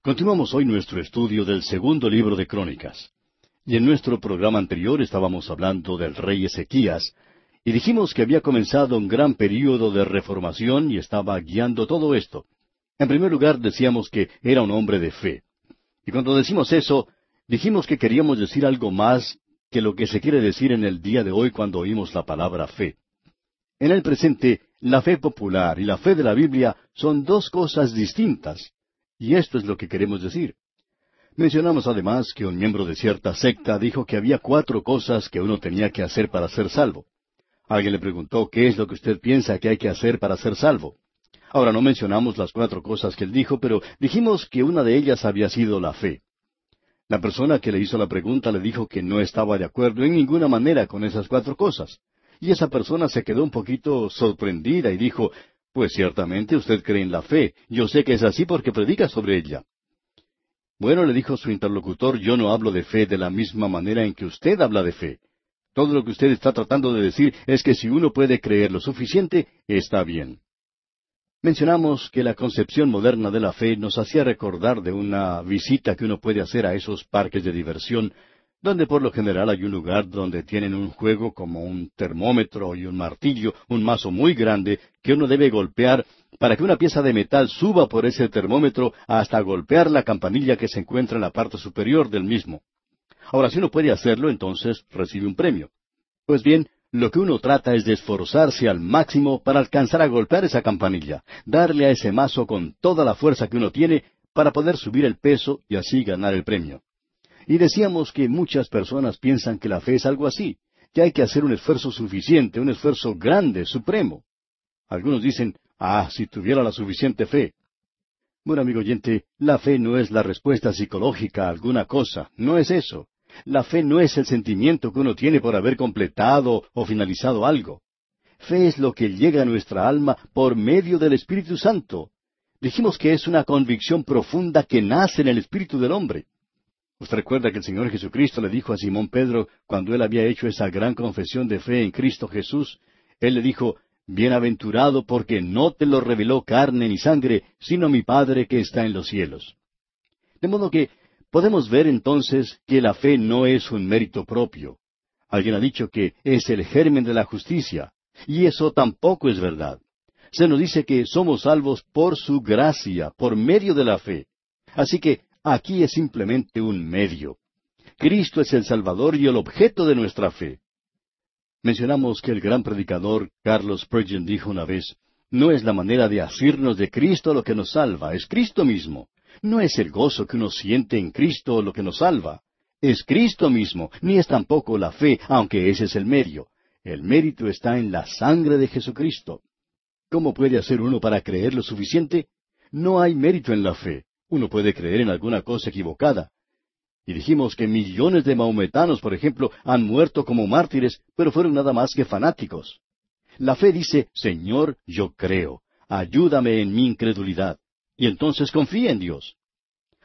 Continuamos hoy nuestro estudio del segundo libro de Crónicas. Y en nuestro programa anterior estábamos hablando del rey Ezequías, y dijimos que había comenzado un gran período de reformación y estaba guiando todo esto. En primer lugar decíamos que era un hombre de fe. Y cuando decimos eso, dijimos que queríamos decir algo más que lo que se quiere decir en el día de hoy cuando oímos la palabra fe. En el presente, la fe popular y la fe de la Biblia son dos cosas distintas, y esto es lo que queremos decir. Mencionamos además que un miembro de cierta secta dijo que había cuatro cosas que uno tenía que hacer para ser salvo. Alguien le preguntó qué es lo que usted piensa que hay que hacer para ser salvo. Ahora no mencionamos las cuatro cosas que él dijo, pero dijimos que una de ellas había sido la fe. La persona que le hizo la pregunta le dijo que no estaba de acuerdo en ninguna manera con esas cuatro cosas. Y esa persona se quedó un poquito sorprendida y dijo, Pues ciertamente usted cree en la fe. Yo sé que es así porque predica sobre ella. Bueno, le dijo su interlocutor, yo no hablo de fe de la misma manera en que usted habla de fe. Todo lo que usted está tratando de decir es que si uno puede creer lo suficiente, está bien. Mencionamos que la concepción moderna de la fe nos hacía recordar de una visita que uno puede hacer a esos parques de diversión, donde por lo general hay un lugar donde tienen un juego como un termómetro y un martillo, un mazo muy grande que uno debe golpear para que una pieza de metal suba por ese termómetro hasta golpear la campanilla que se encuentra en la parte superior del mismo. Ahora, si uno puede hacerlo, entonces recibe un premio. Pues bien, lo que uno trata es de esforzarse al máximo para alcanzar a golpear esa campanilla, darle a ese mazo con toda la fuerza que uno tiene para poder subir el peso y así ganar el premio. Y decíamos que muchas personas piensan que la fe es algo así, que hay que hacer un esfuerzo suficiente, un esfuerzo grande, supremo. Algunos dicen, ah, si tuviera la suficiente fe. Bueno, amigo oyente, la fe no es la respuesta psicológica a alguna cosa, no es eso. La fe no es el sentimiento que uno tiene por haber completado o finalizado algo. Fe es lo que llega a nuestra alma por medio del Espíritu Santo. Dijimos que es una convicción profunda que nace en el espíritu del hombre. Usted recuerda que el Señor Jesucristo le dijo a Simón Pedro, cuando él había hecho esa gran confesión de fe en Cristo Jesús, él le dijo, Bienaventurado porque no te lo reveló carne ni sangre, sino mi Padre que está en los cielos. De modo que Podemos ver entonces que la fe no es un mérito propio. Alguien ha dicho que es el germen de la justicia, y eso tampoco es verdad. Se nos dice que somos salvos por su gracia, por medio de la fe. Así que aquí es simplemente un medio. Cristo es el Salvador y el objeto de nuestra fe. Mencionamos que el gran predicador Carlos Spurgeon dijo una vez, no es la manera de asirnos de Cristo lo que nos salva, es Cristo mismo. No es el gozo que uno siente en Cristo lo que nos salva. Es Cristo mismo, ni es tampoco la fe, aunque ese es el medio. El mérito está en la sangre de Jesucristo. ¿Cómo puede hacer uno para creer lo suficiente? No hay mérito en la fe. Uno puede creer en alguna cosa equivocada. Y dijimos que millones de maometanos, por ejemplo, han muerto como mártires, pero fueron nada más que fanáticos. La fe dice, Señor, yo creo, ayúdame en mi incredulidad y entonces confía en Dios.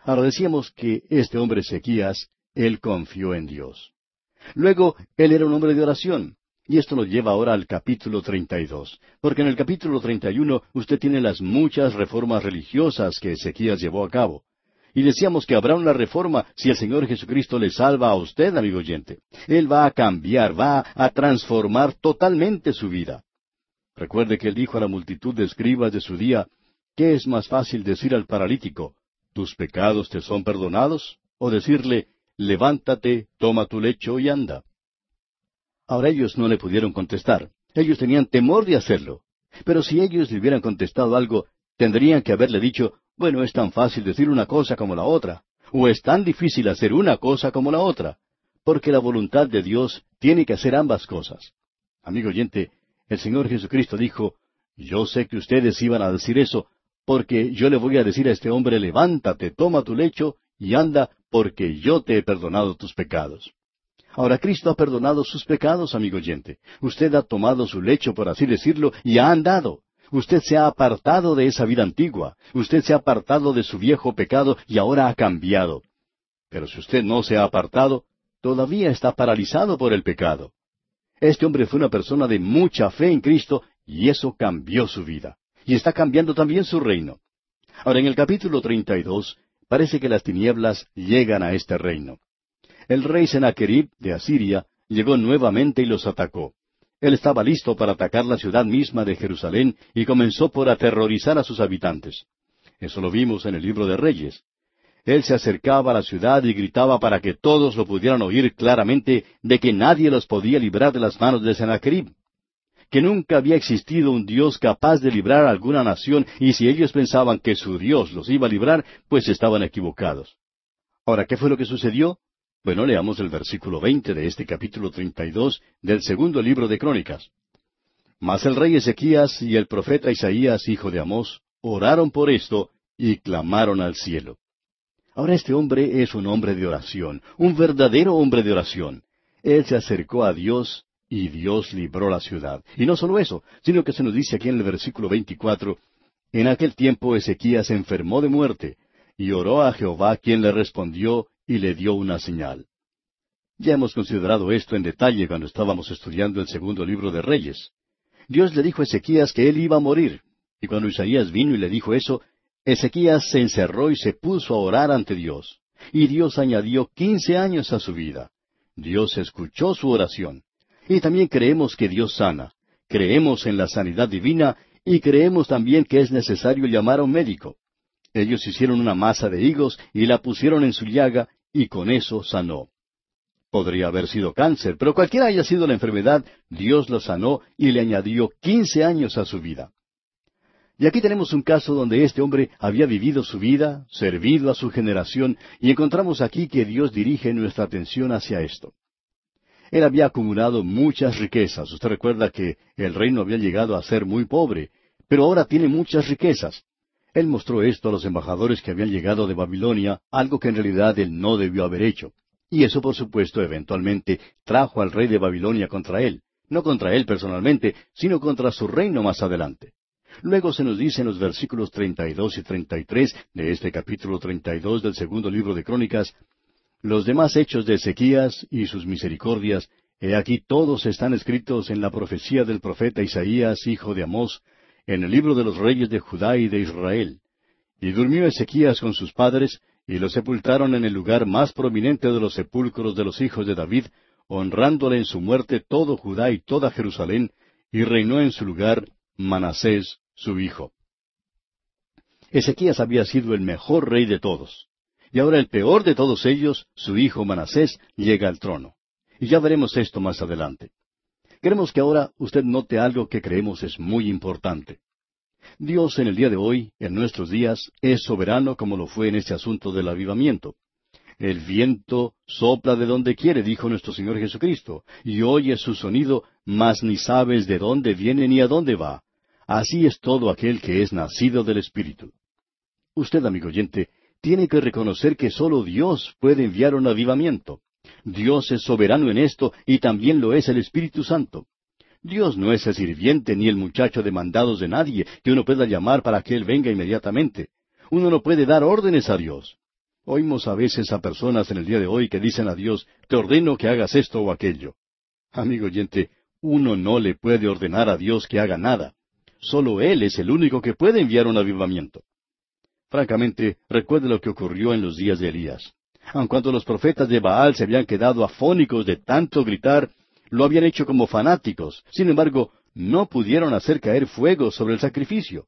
Ahora decíamos que este hombre Ezequías, él confió en Dios. Luego, él era un hombre de oración. Y esto nos lleva ahora al capítulo 32, porque en el capítulo 31 usted tiene las muchas reformas religiosas que Ezequías llevó a cabo. Y decíamos que habrá una reforma si el Señor Jesucristo le salva a usted, amigo oyente. Él va a cambiar, va a transformar totalmente su vida. Recuerde que él dijo a la multitud de escribas de su día, ¿Qué es más fácil decir al paralítico, tus pecados te son perdonados? o decirle, levántate, toma tu lecho y anda. Ahora ellos no le pudieron contestar. Ellos tenían temor de hacerlo. Pero si ellos le hubieran contestado algo, tendrían que haberle dicho, bueno, es tan fácil decir una cosa como la otra, o es tan difícil hacer una cosa como la otra, porque la voluntad de Dios tiene que hacer ambas cosas. Amigo oyente, el Señor Jesucristo dijo, yo sé que ustedes iban a decir eso, porque yo le voy a decir a este hombre, levántate, toma tu lecho y anda, porque yo te he perdonado tus pecados. Ahora Cristo ha perdonado sus pecados, amigo oyente. Usted ha tomado su lecho, por así decirlo, y ha andado. Usted se ha apartado de esa vida antigua. Usted se ha apartado de su viejo pecado y ahora ha cambiado. Pero si usted no se ha apartado, todavía está paralizado por el pecado. Este hombre fue una persona de mucha fe en Cristo y eso cambió su vida y está cambiando también su reino. Ahora, en el capítulo 32, parece que las tinieblas llegan a este reino. El rey Sennacherib de Asiria llegó nuevamente y los atacó. Él estaba listo para atacar la ciudad misma de Jerusalén y comenzó por aterrorizar a sus habitantes. Eso lo vimos en el libro de Reyes. Él se acercaba a la ciudad y gritaba para que todos lo pudieran oír claramente de que nadie los podía librar de las manos de Sennacherib que nunca había existido un Dios capaz de librar a alguna nación, y si ellos pensaban que su Dios los iba a librar, pues estaban equivocados. Ahora, ¿qué fue lo que sucedió? Bueno, leamos el versículo veinte de este capítulo treinta y dos del segundo libro de Crónicas. Mas el rey Ezequías y el profeta Isaías, hijo de Amós, oraron por esto y clamaron al cielo. Ahora este hombre es un hombre de oración, un verdadero hombre de oración. Él se acercó a Dios y Dios libró la ciudad. Y no solo eso, sino que se nos dice aquí en el versículo 24, en aquel tiempo Ezequías se enfermó de muerte, y oró a Jehová quien le respondió y le dio una señal. Ya hemos considerado esto en detalle cuando estábamos estudiando el segundo libro de Reyes. Dios le dijo a Ezequías que él iba a morir, Y cuando Isaías vino y le dijo eso, Ezequías se encerró y se puso a orar ante Dios. Y Dios añadió quince años a su vida. Dios escuchó su oración. Y también creemos que Dios sana. Creemos en la sanidad divina y creemos también que es necesario llamar a un médico. Ellos hicieron una masa de higos y la pusieron en su llaga y con eso sanó. Podría haber sido cáncer, pero cualquiera haya sido la enfermedad, Dios lo sanó y le añadió quince años a su vida. Y aquí tenemos un caso donde este hombre había vivido su vida, servido a su generación, y encontramos aquí que Dios dirige nuestra atención hacia esto. Él había acumulado muchas riquezas. Usted recuerda que el reino había llegado a ser muy pobre, pero ahora tiene muchas riquezas. Él mostró esto a los embajadores que habían llegado de Babilonia, algo que en realidad él no debió haber hecho. Y eso, por supuesto, eventualmente trajo al rey de Babilonia contra él, no contra él personalmente, sino contra su reino más adelante. Luego se nos dice en los versículos 32 y 33 de este capítulo 32 del segundo libro de Crónicas, los demás hechos de Ezequías y sus misericordias, he aquí todos están escritos en la profecía del profeta Isaías, hijo de Amós, en el libro de los reyes de Judá y de Israel. Y durmió Ezequías con sus padres, y lo sepultaron en el lugar más prominente de los sepulcros de los hijos de David, honrándole en su muerte todo Judá y toda Jerusalén, y reinó en su lugar Manasés, su hijo. Ezequías había sido el mejor rey de todos. Y ahora el peor de todos ellos, su hijo Manasés, llega al trono. Y ya veremos esto más adelante. Queremos que ahora usted note algo que creemos es muy importante. Dios en el día de hoy, en nuestros días, es soberano como lo fue en este asunto del avivamiento. El viento sopla de donde quiere, dijo nuestro Señor Jesucristo, y oye su sonido, mas ni sabes de dónde viene ni a dónde va. Así es todo aquel que es nacido del Espíritu. Usted, amigo oyente, tiene que reconocer que solo Dios puede enviar un avivamiento. Dios es soberano en esto y también lo es el Espíritu Santo. Dios no es el sirviente ni el muchacho de mandados de nadie que uno pueda llamar para que Él venga inmediatamente. Uno no puede dar órdenes a Dios. Oímos a veces a personas en el día de hoy que dicen a Dios, te ordeno que hagas esto o aquello. Amigo oyente, uno no le puede ordenar a Dios que haga nada. Solo Él es el único que puede enviar un avivamiento. Francamente, recuerde lo que ocurrió en los días de Elías. Aun cuando los profetas de Baal se habían quedado afónicos de tanto gritar, lo habían hecho como fanáticos. Sin embargo, no pudieron hacer caer fuego sobre el sacrificio.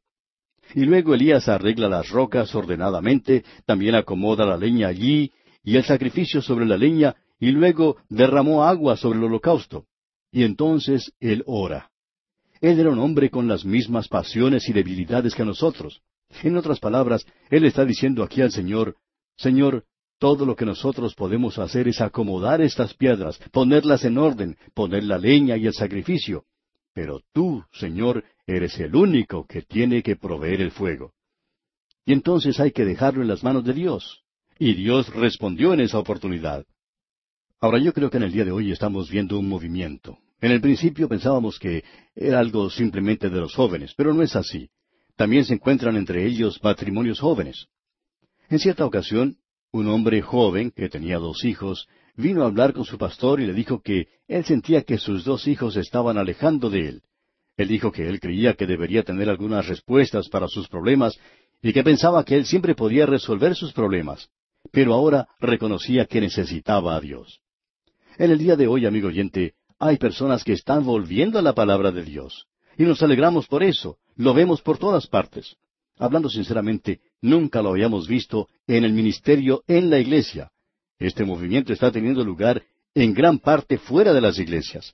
Y luego Elías arregla las rocas ordenadamente, también acomoda la leña allí, y el sacrificio sobre la leña, y luego derramó agua sobre el holocausto. Y entonces él ora. Él era un hombre con las mismas pasiones y debilidades que nosotros. En otras palabras, Él está diciendo aquí al Señor, Señor, todo lo que nosotros podemos hacer es acomodar estas piedras, ponerlas en orden, poner la leña y el sacrificio. Pero tú, Señor, eres el único que tiene que proveer el fuego. Y entonces hay que dejarlo en las manos de Dios. Y Dios respondió en esa oportunidad. Ahora yo creo que en el día de hoy estamos viendo un movimiento. En el principio pensábamos que era algo simplemente de los jóvenes, pero no es así. También se encuentran entre ellos matrimonios jóvenes. En cierta ocasión, un hombre joven, que tenía dos hijos, vino a hablar con su pastor y le dijo que él sentía que sus dos hijos estaban alejando de él. Él dijo que él creía que debería tener algunas respuestas para sus problemas y que pensaba que él siempre podía resolver sus problemas, pero ahora reconocía que necesitaba a Dios. En el día de hoy, amigo oyente, hay personas que están volviendo a la palabra de Dios. Y nos alegramos por eso. Lo vemos por todas partes. Hablando sinceramente, nunca lo habíamos visto en el ministerio en la iglesia. Este movimiento está teniendo lugar en gran parte fuera de las iglesias.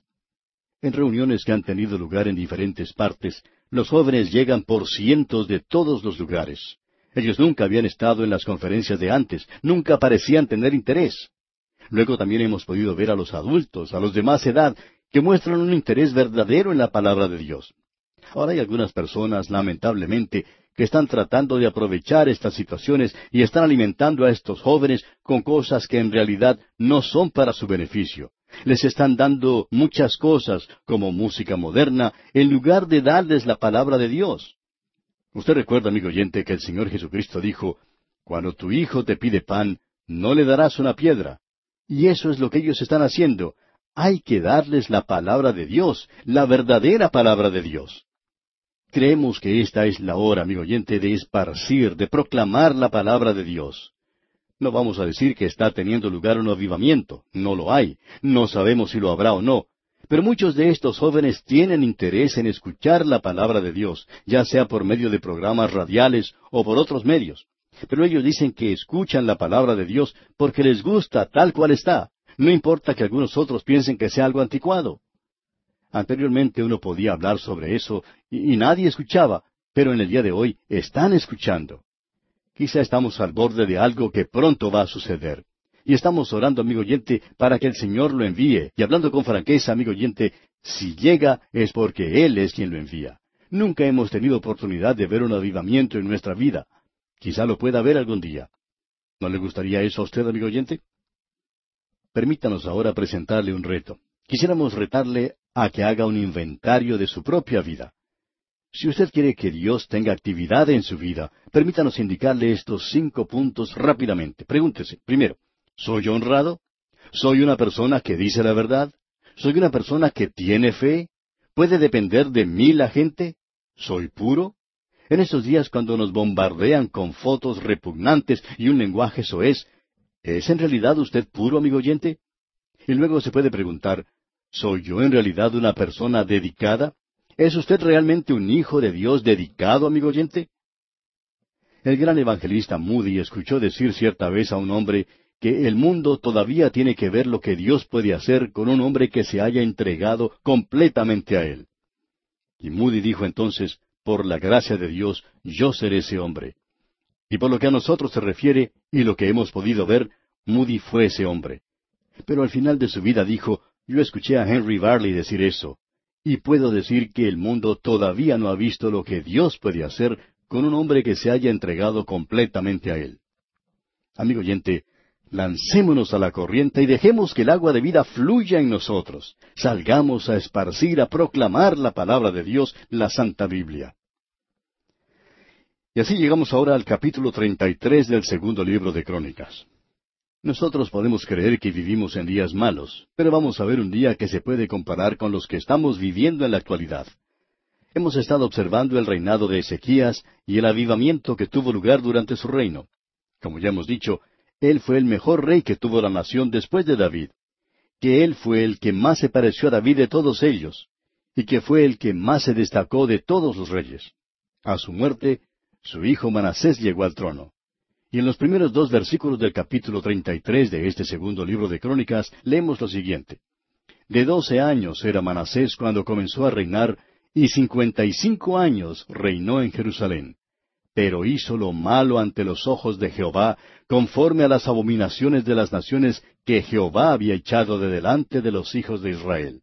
En reuniones que han tenido lugar en diferentes partes, los jóvenes llegan por cientos de todos los lugares. Ellos nunca habían estado en las conferencias de antes, nunca parecían tener interés. Luego también hemos podido ver a los adultos, a los de más edad, que muestran un interés verdadero en la palabra de Dios. Ahora hay algunas personas, lamentablemente, que están tratando de aprovechar estas situaciones y están alimentando a estos jóvenes con cosas que en realidad no son para su beneficio. Les están dando muchas cosas, como música moderna, en lugar de darles la palabra de Dios. Usted recuerda, amigo oyente, que el Señor Jesucristo dijo, Cuando tu hijo te pide pan, no le darás una piedra. Y eso es lo que ellos están haciendo. Hay que darles la palabra de Dios, la verdadera palabra de Dios. Creemos que esta es la hora, amigo oyente, de esparcir, de proclamar la palabra de Dios. No vamos a decir que está teniendo lugar un avivamiento, no lo hay, no sabemos si lo habrá o no, pero muchos de estos jóvenes tienen interés en escuchar la palabra de Dios, ya sea por medio de programas radiales o por otros medios. Pero ellos dicen que escuchan la palabra de Dios porque les gusta tal cual está. No importa que algunos otros piensen que sea algo anticuado. Anteriormente uno podía hablar sobre eso y, nadie escuchaba, pero en el día de hoy están escuchando. Quizá estamos al borde de algo que pronto va a suceder. Y estamos orando, amigo oyente, para que el Señor lo envíe. Y hablando con franqueza, amigo oyente, si llega es porque Él es quien lo envía. Nunca hemos tenido oportunidad de ver un avivamiento en nuestra vida. Quizá lo pueda ver algún día. ¿No le gustaría eso a usted, amigo oyente? Permítanos ahora presentarle un reto. Quisiéramos retarle a que haga un inventario de su propia vida. Si usted quiere que Dios tenga actividad en su vida, permítanos indicarle estos cinco puntos rápidamente. Pregúntese, primero, ¿Soy honrado? ¿Soy una persona que dice la verdad? ¿Soy una persona que tiene fe? ¿Puede depender de mí la gente? ¿Soy puro? En estos días cuando nos bombardean con fotos repugnantes y un lenguaje soez, ¿es en realidad usted puro, amigo oyente? Y luego se puede preguntar, ¿soy yo en realidad una persona dedicada? ¿Es usted realmente un hijo de Dios dedicado, amigo oyente? El gran evangelista Moody escuchó decir cierta vez a un hombre que el mundo todavía tiene que ver lo que Dios puede hacer con un hombre que se haya entregado completamente a Él. Y Moody dijo entonces, por la gracia de Dios, yo seré ese hombre. Y por lo que a nosotros se refiere, y lo que hemos podido ver, Moody fue ese hombre. Pero al final de su vida dijo, yo escuché a Henry Barley decir eso, y puedo decir que el mundo todavía no ha visto lo que Dios puede hacer con un hombre que se haya entregado completamente a Él. Amigo oyente, Lancémonos a la corriente y dejemos que el agua de vida fluya en nosotros. Salgamos a esparcir, a proclamar la palabra de Dios, la Santa Biblia. Y así llegamos ahora al capítulo 33 del segundo libro de Crónicas. Nosotros podemos creer que vivimos en días malos, pero vamos a ver un día que se puede comparar con los que estamos viviendo en la actualidad. Hemos estado observando el reinado de Ezequías y el avivamiento que tuvo lugar durante su reino. Como ya hemos dicho, él fue el mejor rey que tuvo la nación después de David, que él fue el que más se pareció a David de todos ellos, y que fue el que más se destacó de todos los reyes. A su muerte, su hijo Manasés llegó al trono. Y en los primeros dos versículos del capítulo treinta y tres de este segundo libro de Crónicas leemos lo siguiente. De doce años era Manasés cuando comenzó a reinar, y cincuenta y cinco años reinó en Jerusalén pero hizo lo malo ante los ojos de Jehová, conforme a las abominaciones de las naciones que Jehová había echado de delante de los hijos de Israel.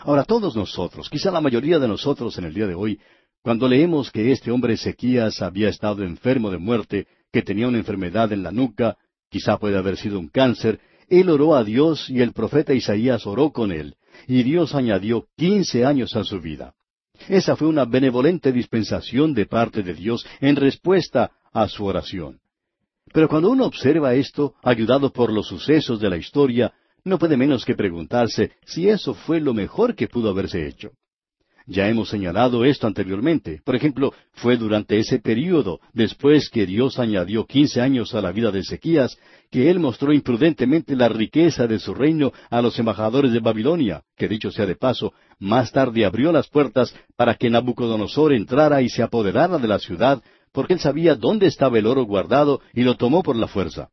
Ahora todos nosotros, quizá la mayoría de nosotros en el día de hoy, cuando leemos que este hombre Ezequías había estado enfermo de muerte, que tenía una enfermedad en la nuca, quizá puede haber sido un cáncer, él oró a Dios y el profeta Isaías oró con él, y Dios añadió quince años a su vida. Esa fue una benevolente dispensación de parte de Dios en respuesta a su oración. Pero cuando uno observa esto, ayudado por los sucesos de la historia, no puede menos que preguntarse si eso fue lo mejor que pudo haberse hecho. Ya hemos señalado esto anteriormente. Por ejemplo, fue durante ese período, después que Dios añadió quince años a la vida de Ezequías, que él mostró imprudentemente la riqueza de su reino a los embajadores de Babilonia, que dicho sea de paso, más tarde abrió las puertas para que Nabucodonosor entrara y se apoderara de la ciudad, porque él sabía dónde estaba el oro guardado y lo tomó por la fuerza.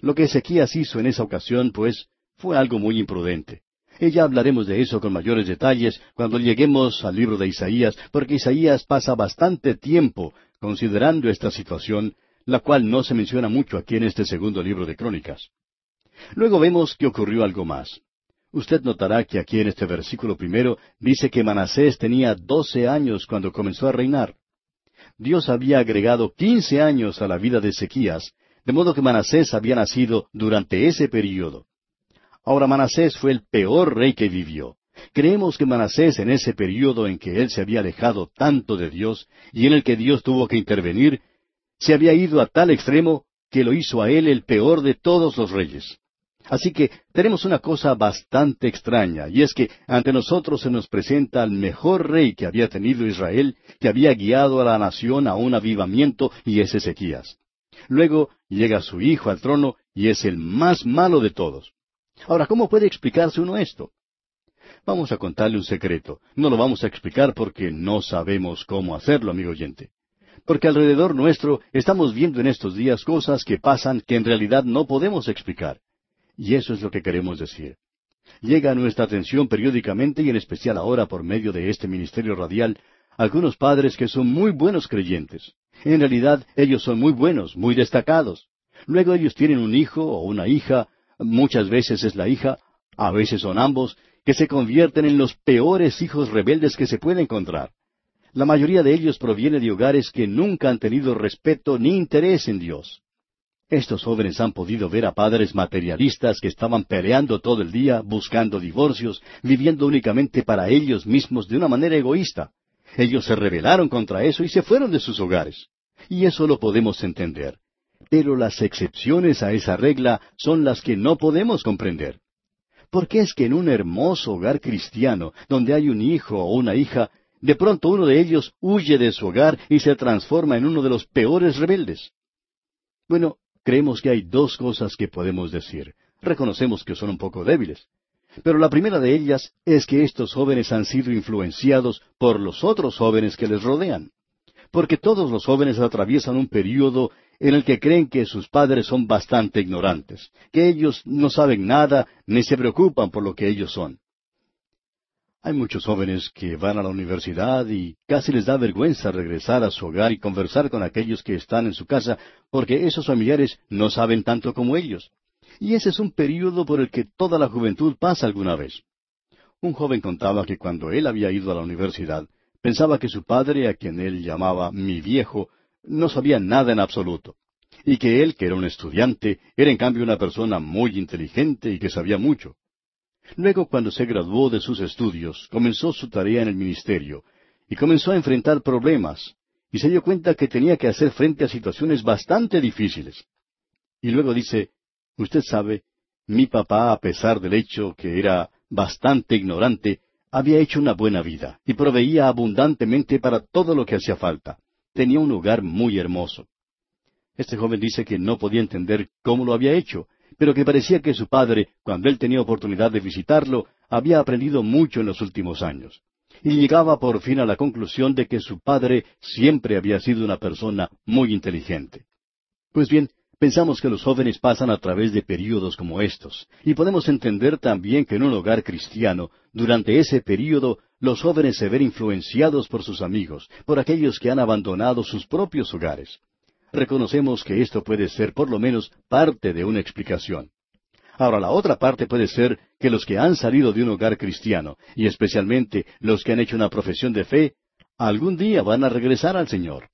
Lo que Ezequías hizo en esa ocasión, pues, fue algo muy imprudente. Y ya hablaremos de eso con mayores detalles cuando lleguemos al libro de Isaías, porque Isaías pasa bastante tiempo considerando esta situación, la cual no se menciona mucho aquí en este segundo libro de Crónicas. Luego vemos que ocurrió algo más. Usted notará que aquí en este versículo primero dice que Manasés tenía doce años cuando comenzó a reinar. Dios había agregado quince años a la vida de Ezequías, de modo que Manasés había nacido durante ese período. Ahora Manasés fue el peor rey que vivió. Creemos que Manasés en ese período en que él se había alejado tanto de Dios y en el que Dios tuvo que intervenir, se había ido a tal extremo que lo hizo a él el peor de todos los reyes. Así que tenemos una cosa bastante extraña, y es que ante nosotros se nos presenta al mejor rey que había tenido Israel, que había guiado a la nación a un avivamiento, y es Ezequías. Luego llega su hijo al trono, y es el más malo de todos. Ahora, ¿cómo puede explicarse uno esto? Vamos a contarle un secreto. No lo vamos a explicar porque no sabemos cómo hacerlo, amigo oyente. Porque alrededor nuestro estamos viendo en estos días cosas que pasan que en realidad no podemos explicar. Y eso es lo que queremos decir. Llega a nuestra atención periódicamente y en especial ahora por medio de este ministerio radial algunos padres que son muy buenos creyentes. En realidad ellos son muy buenos, muy destacados. Luego ellos tienen un hijo o una hija, muchas veces es la hija, a veces son ambos, que se convierten en los peores hijos rebeldes que se puede encontrar. La mayoría de ellos proviene de hogares que nunca han tenido respeto ni interés en Dios. Estos jóvenes han podido ver a padres materialistas que estaban peleando todo el día, buscando divorcios, viviendo únicamente para ellos mismos de una manera egoísta. Ellos se rebelaron contra eso y se fueron de sus hogares. Y eso lo podemos entender. Pero las excepciones a esa regla son las que no podemos comprender. ¿Por qué es que en un hermoso hogar cristiano, donde hay un hijo o una hija, de pronto uno de ellos huye de su hogar y se transforma en uno de los peores rebeldes? Bueno, creemos que hay dos cosas que podemos decir. Reconocemos que son un poco débiles. Pero la primera de ellas es que estos jóvenes han sido influenciados por los otros jóvenes que les rodean. Porque todos los jóvenes atraviesan un período en el que creen que sus padres son bastante ignorantes, que ellos no saben nada ni se preocupan por lo que ellos son. Hay muchos jóvenes que van a la universidad y casi les da vergüenza regresar a su hogar y conversar con aquellos que están en su casa, porque esos familiares no saben tanto como ellos. Y ese es un período por el que toda la juventud pasa alguna vez. Un joven contaba que cuando él había ido a la universidad, pensaba que su padre, a quien él llamaba mi viejo, no sabía nada en absoluto, y que él, que era un estudiante, era en cambio una persona muy inteligente y que sabía mucho. Luego, cuando se graduó de sus estudios, comenzó su tarea en el ministerio y comenzó a enfrentar problemas y se dio cuenta que tenía que hacer frente a situaciones bastante difíciles. Y luego dice, usted sabe, mi papá, a pesar del hecho que era bastante ignorante, había hecho una buena vida y proveía abundantemente para todo lo que hacía falta. Tenía un hogar muy hermoso. Este joven dice que no podía entender cómo lo había hecho, pero que parecía que su padre, cuando él tenía oportunidad de visitarlo, había aprendido mucho en los últimos años. Y llegaba por fin a la conclusión de que su padre siempre había sido una persona muy inteligente. Pues bien, pensamos que los jóvenes pasan a través de períodos como estos, y podemos entender también que en un hogar cristiano, durante ese período, los jóvenes se ven influenciados por sus amigos, por aquellos que han abandonado sus propios hogares reconocemos que esto puede ser por lo menos parte de una explicación. Ahora, la otra parte puede ser que los que han salido de un hogar cristiano, y especialmente los que han hecho una profesión de fe, algún día van a regresar al Señor.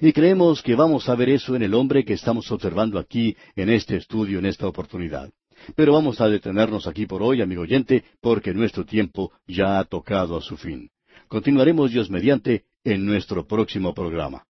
Y creemos que vamos a ver eso en el hombre que estamos observando aquí en este estudio, en esta oportunidad. Pero vamos a detenernos aquí por hoy, amigo oyente, porque nuestro tiempo ya ha tocado a su fin. Continuaremos Dios mediante en nuestro próximo programa.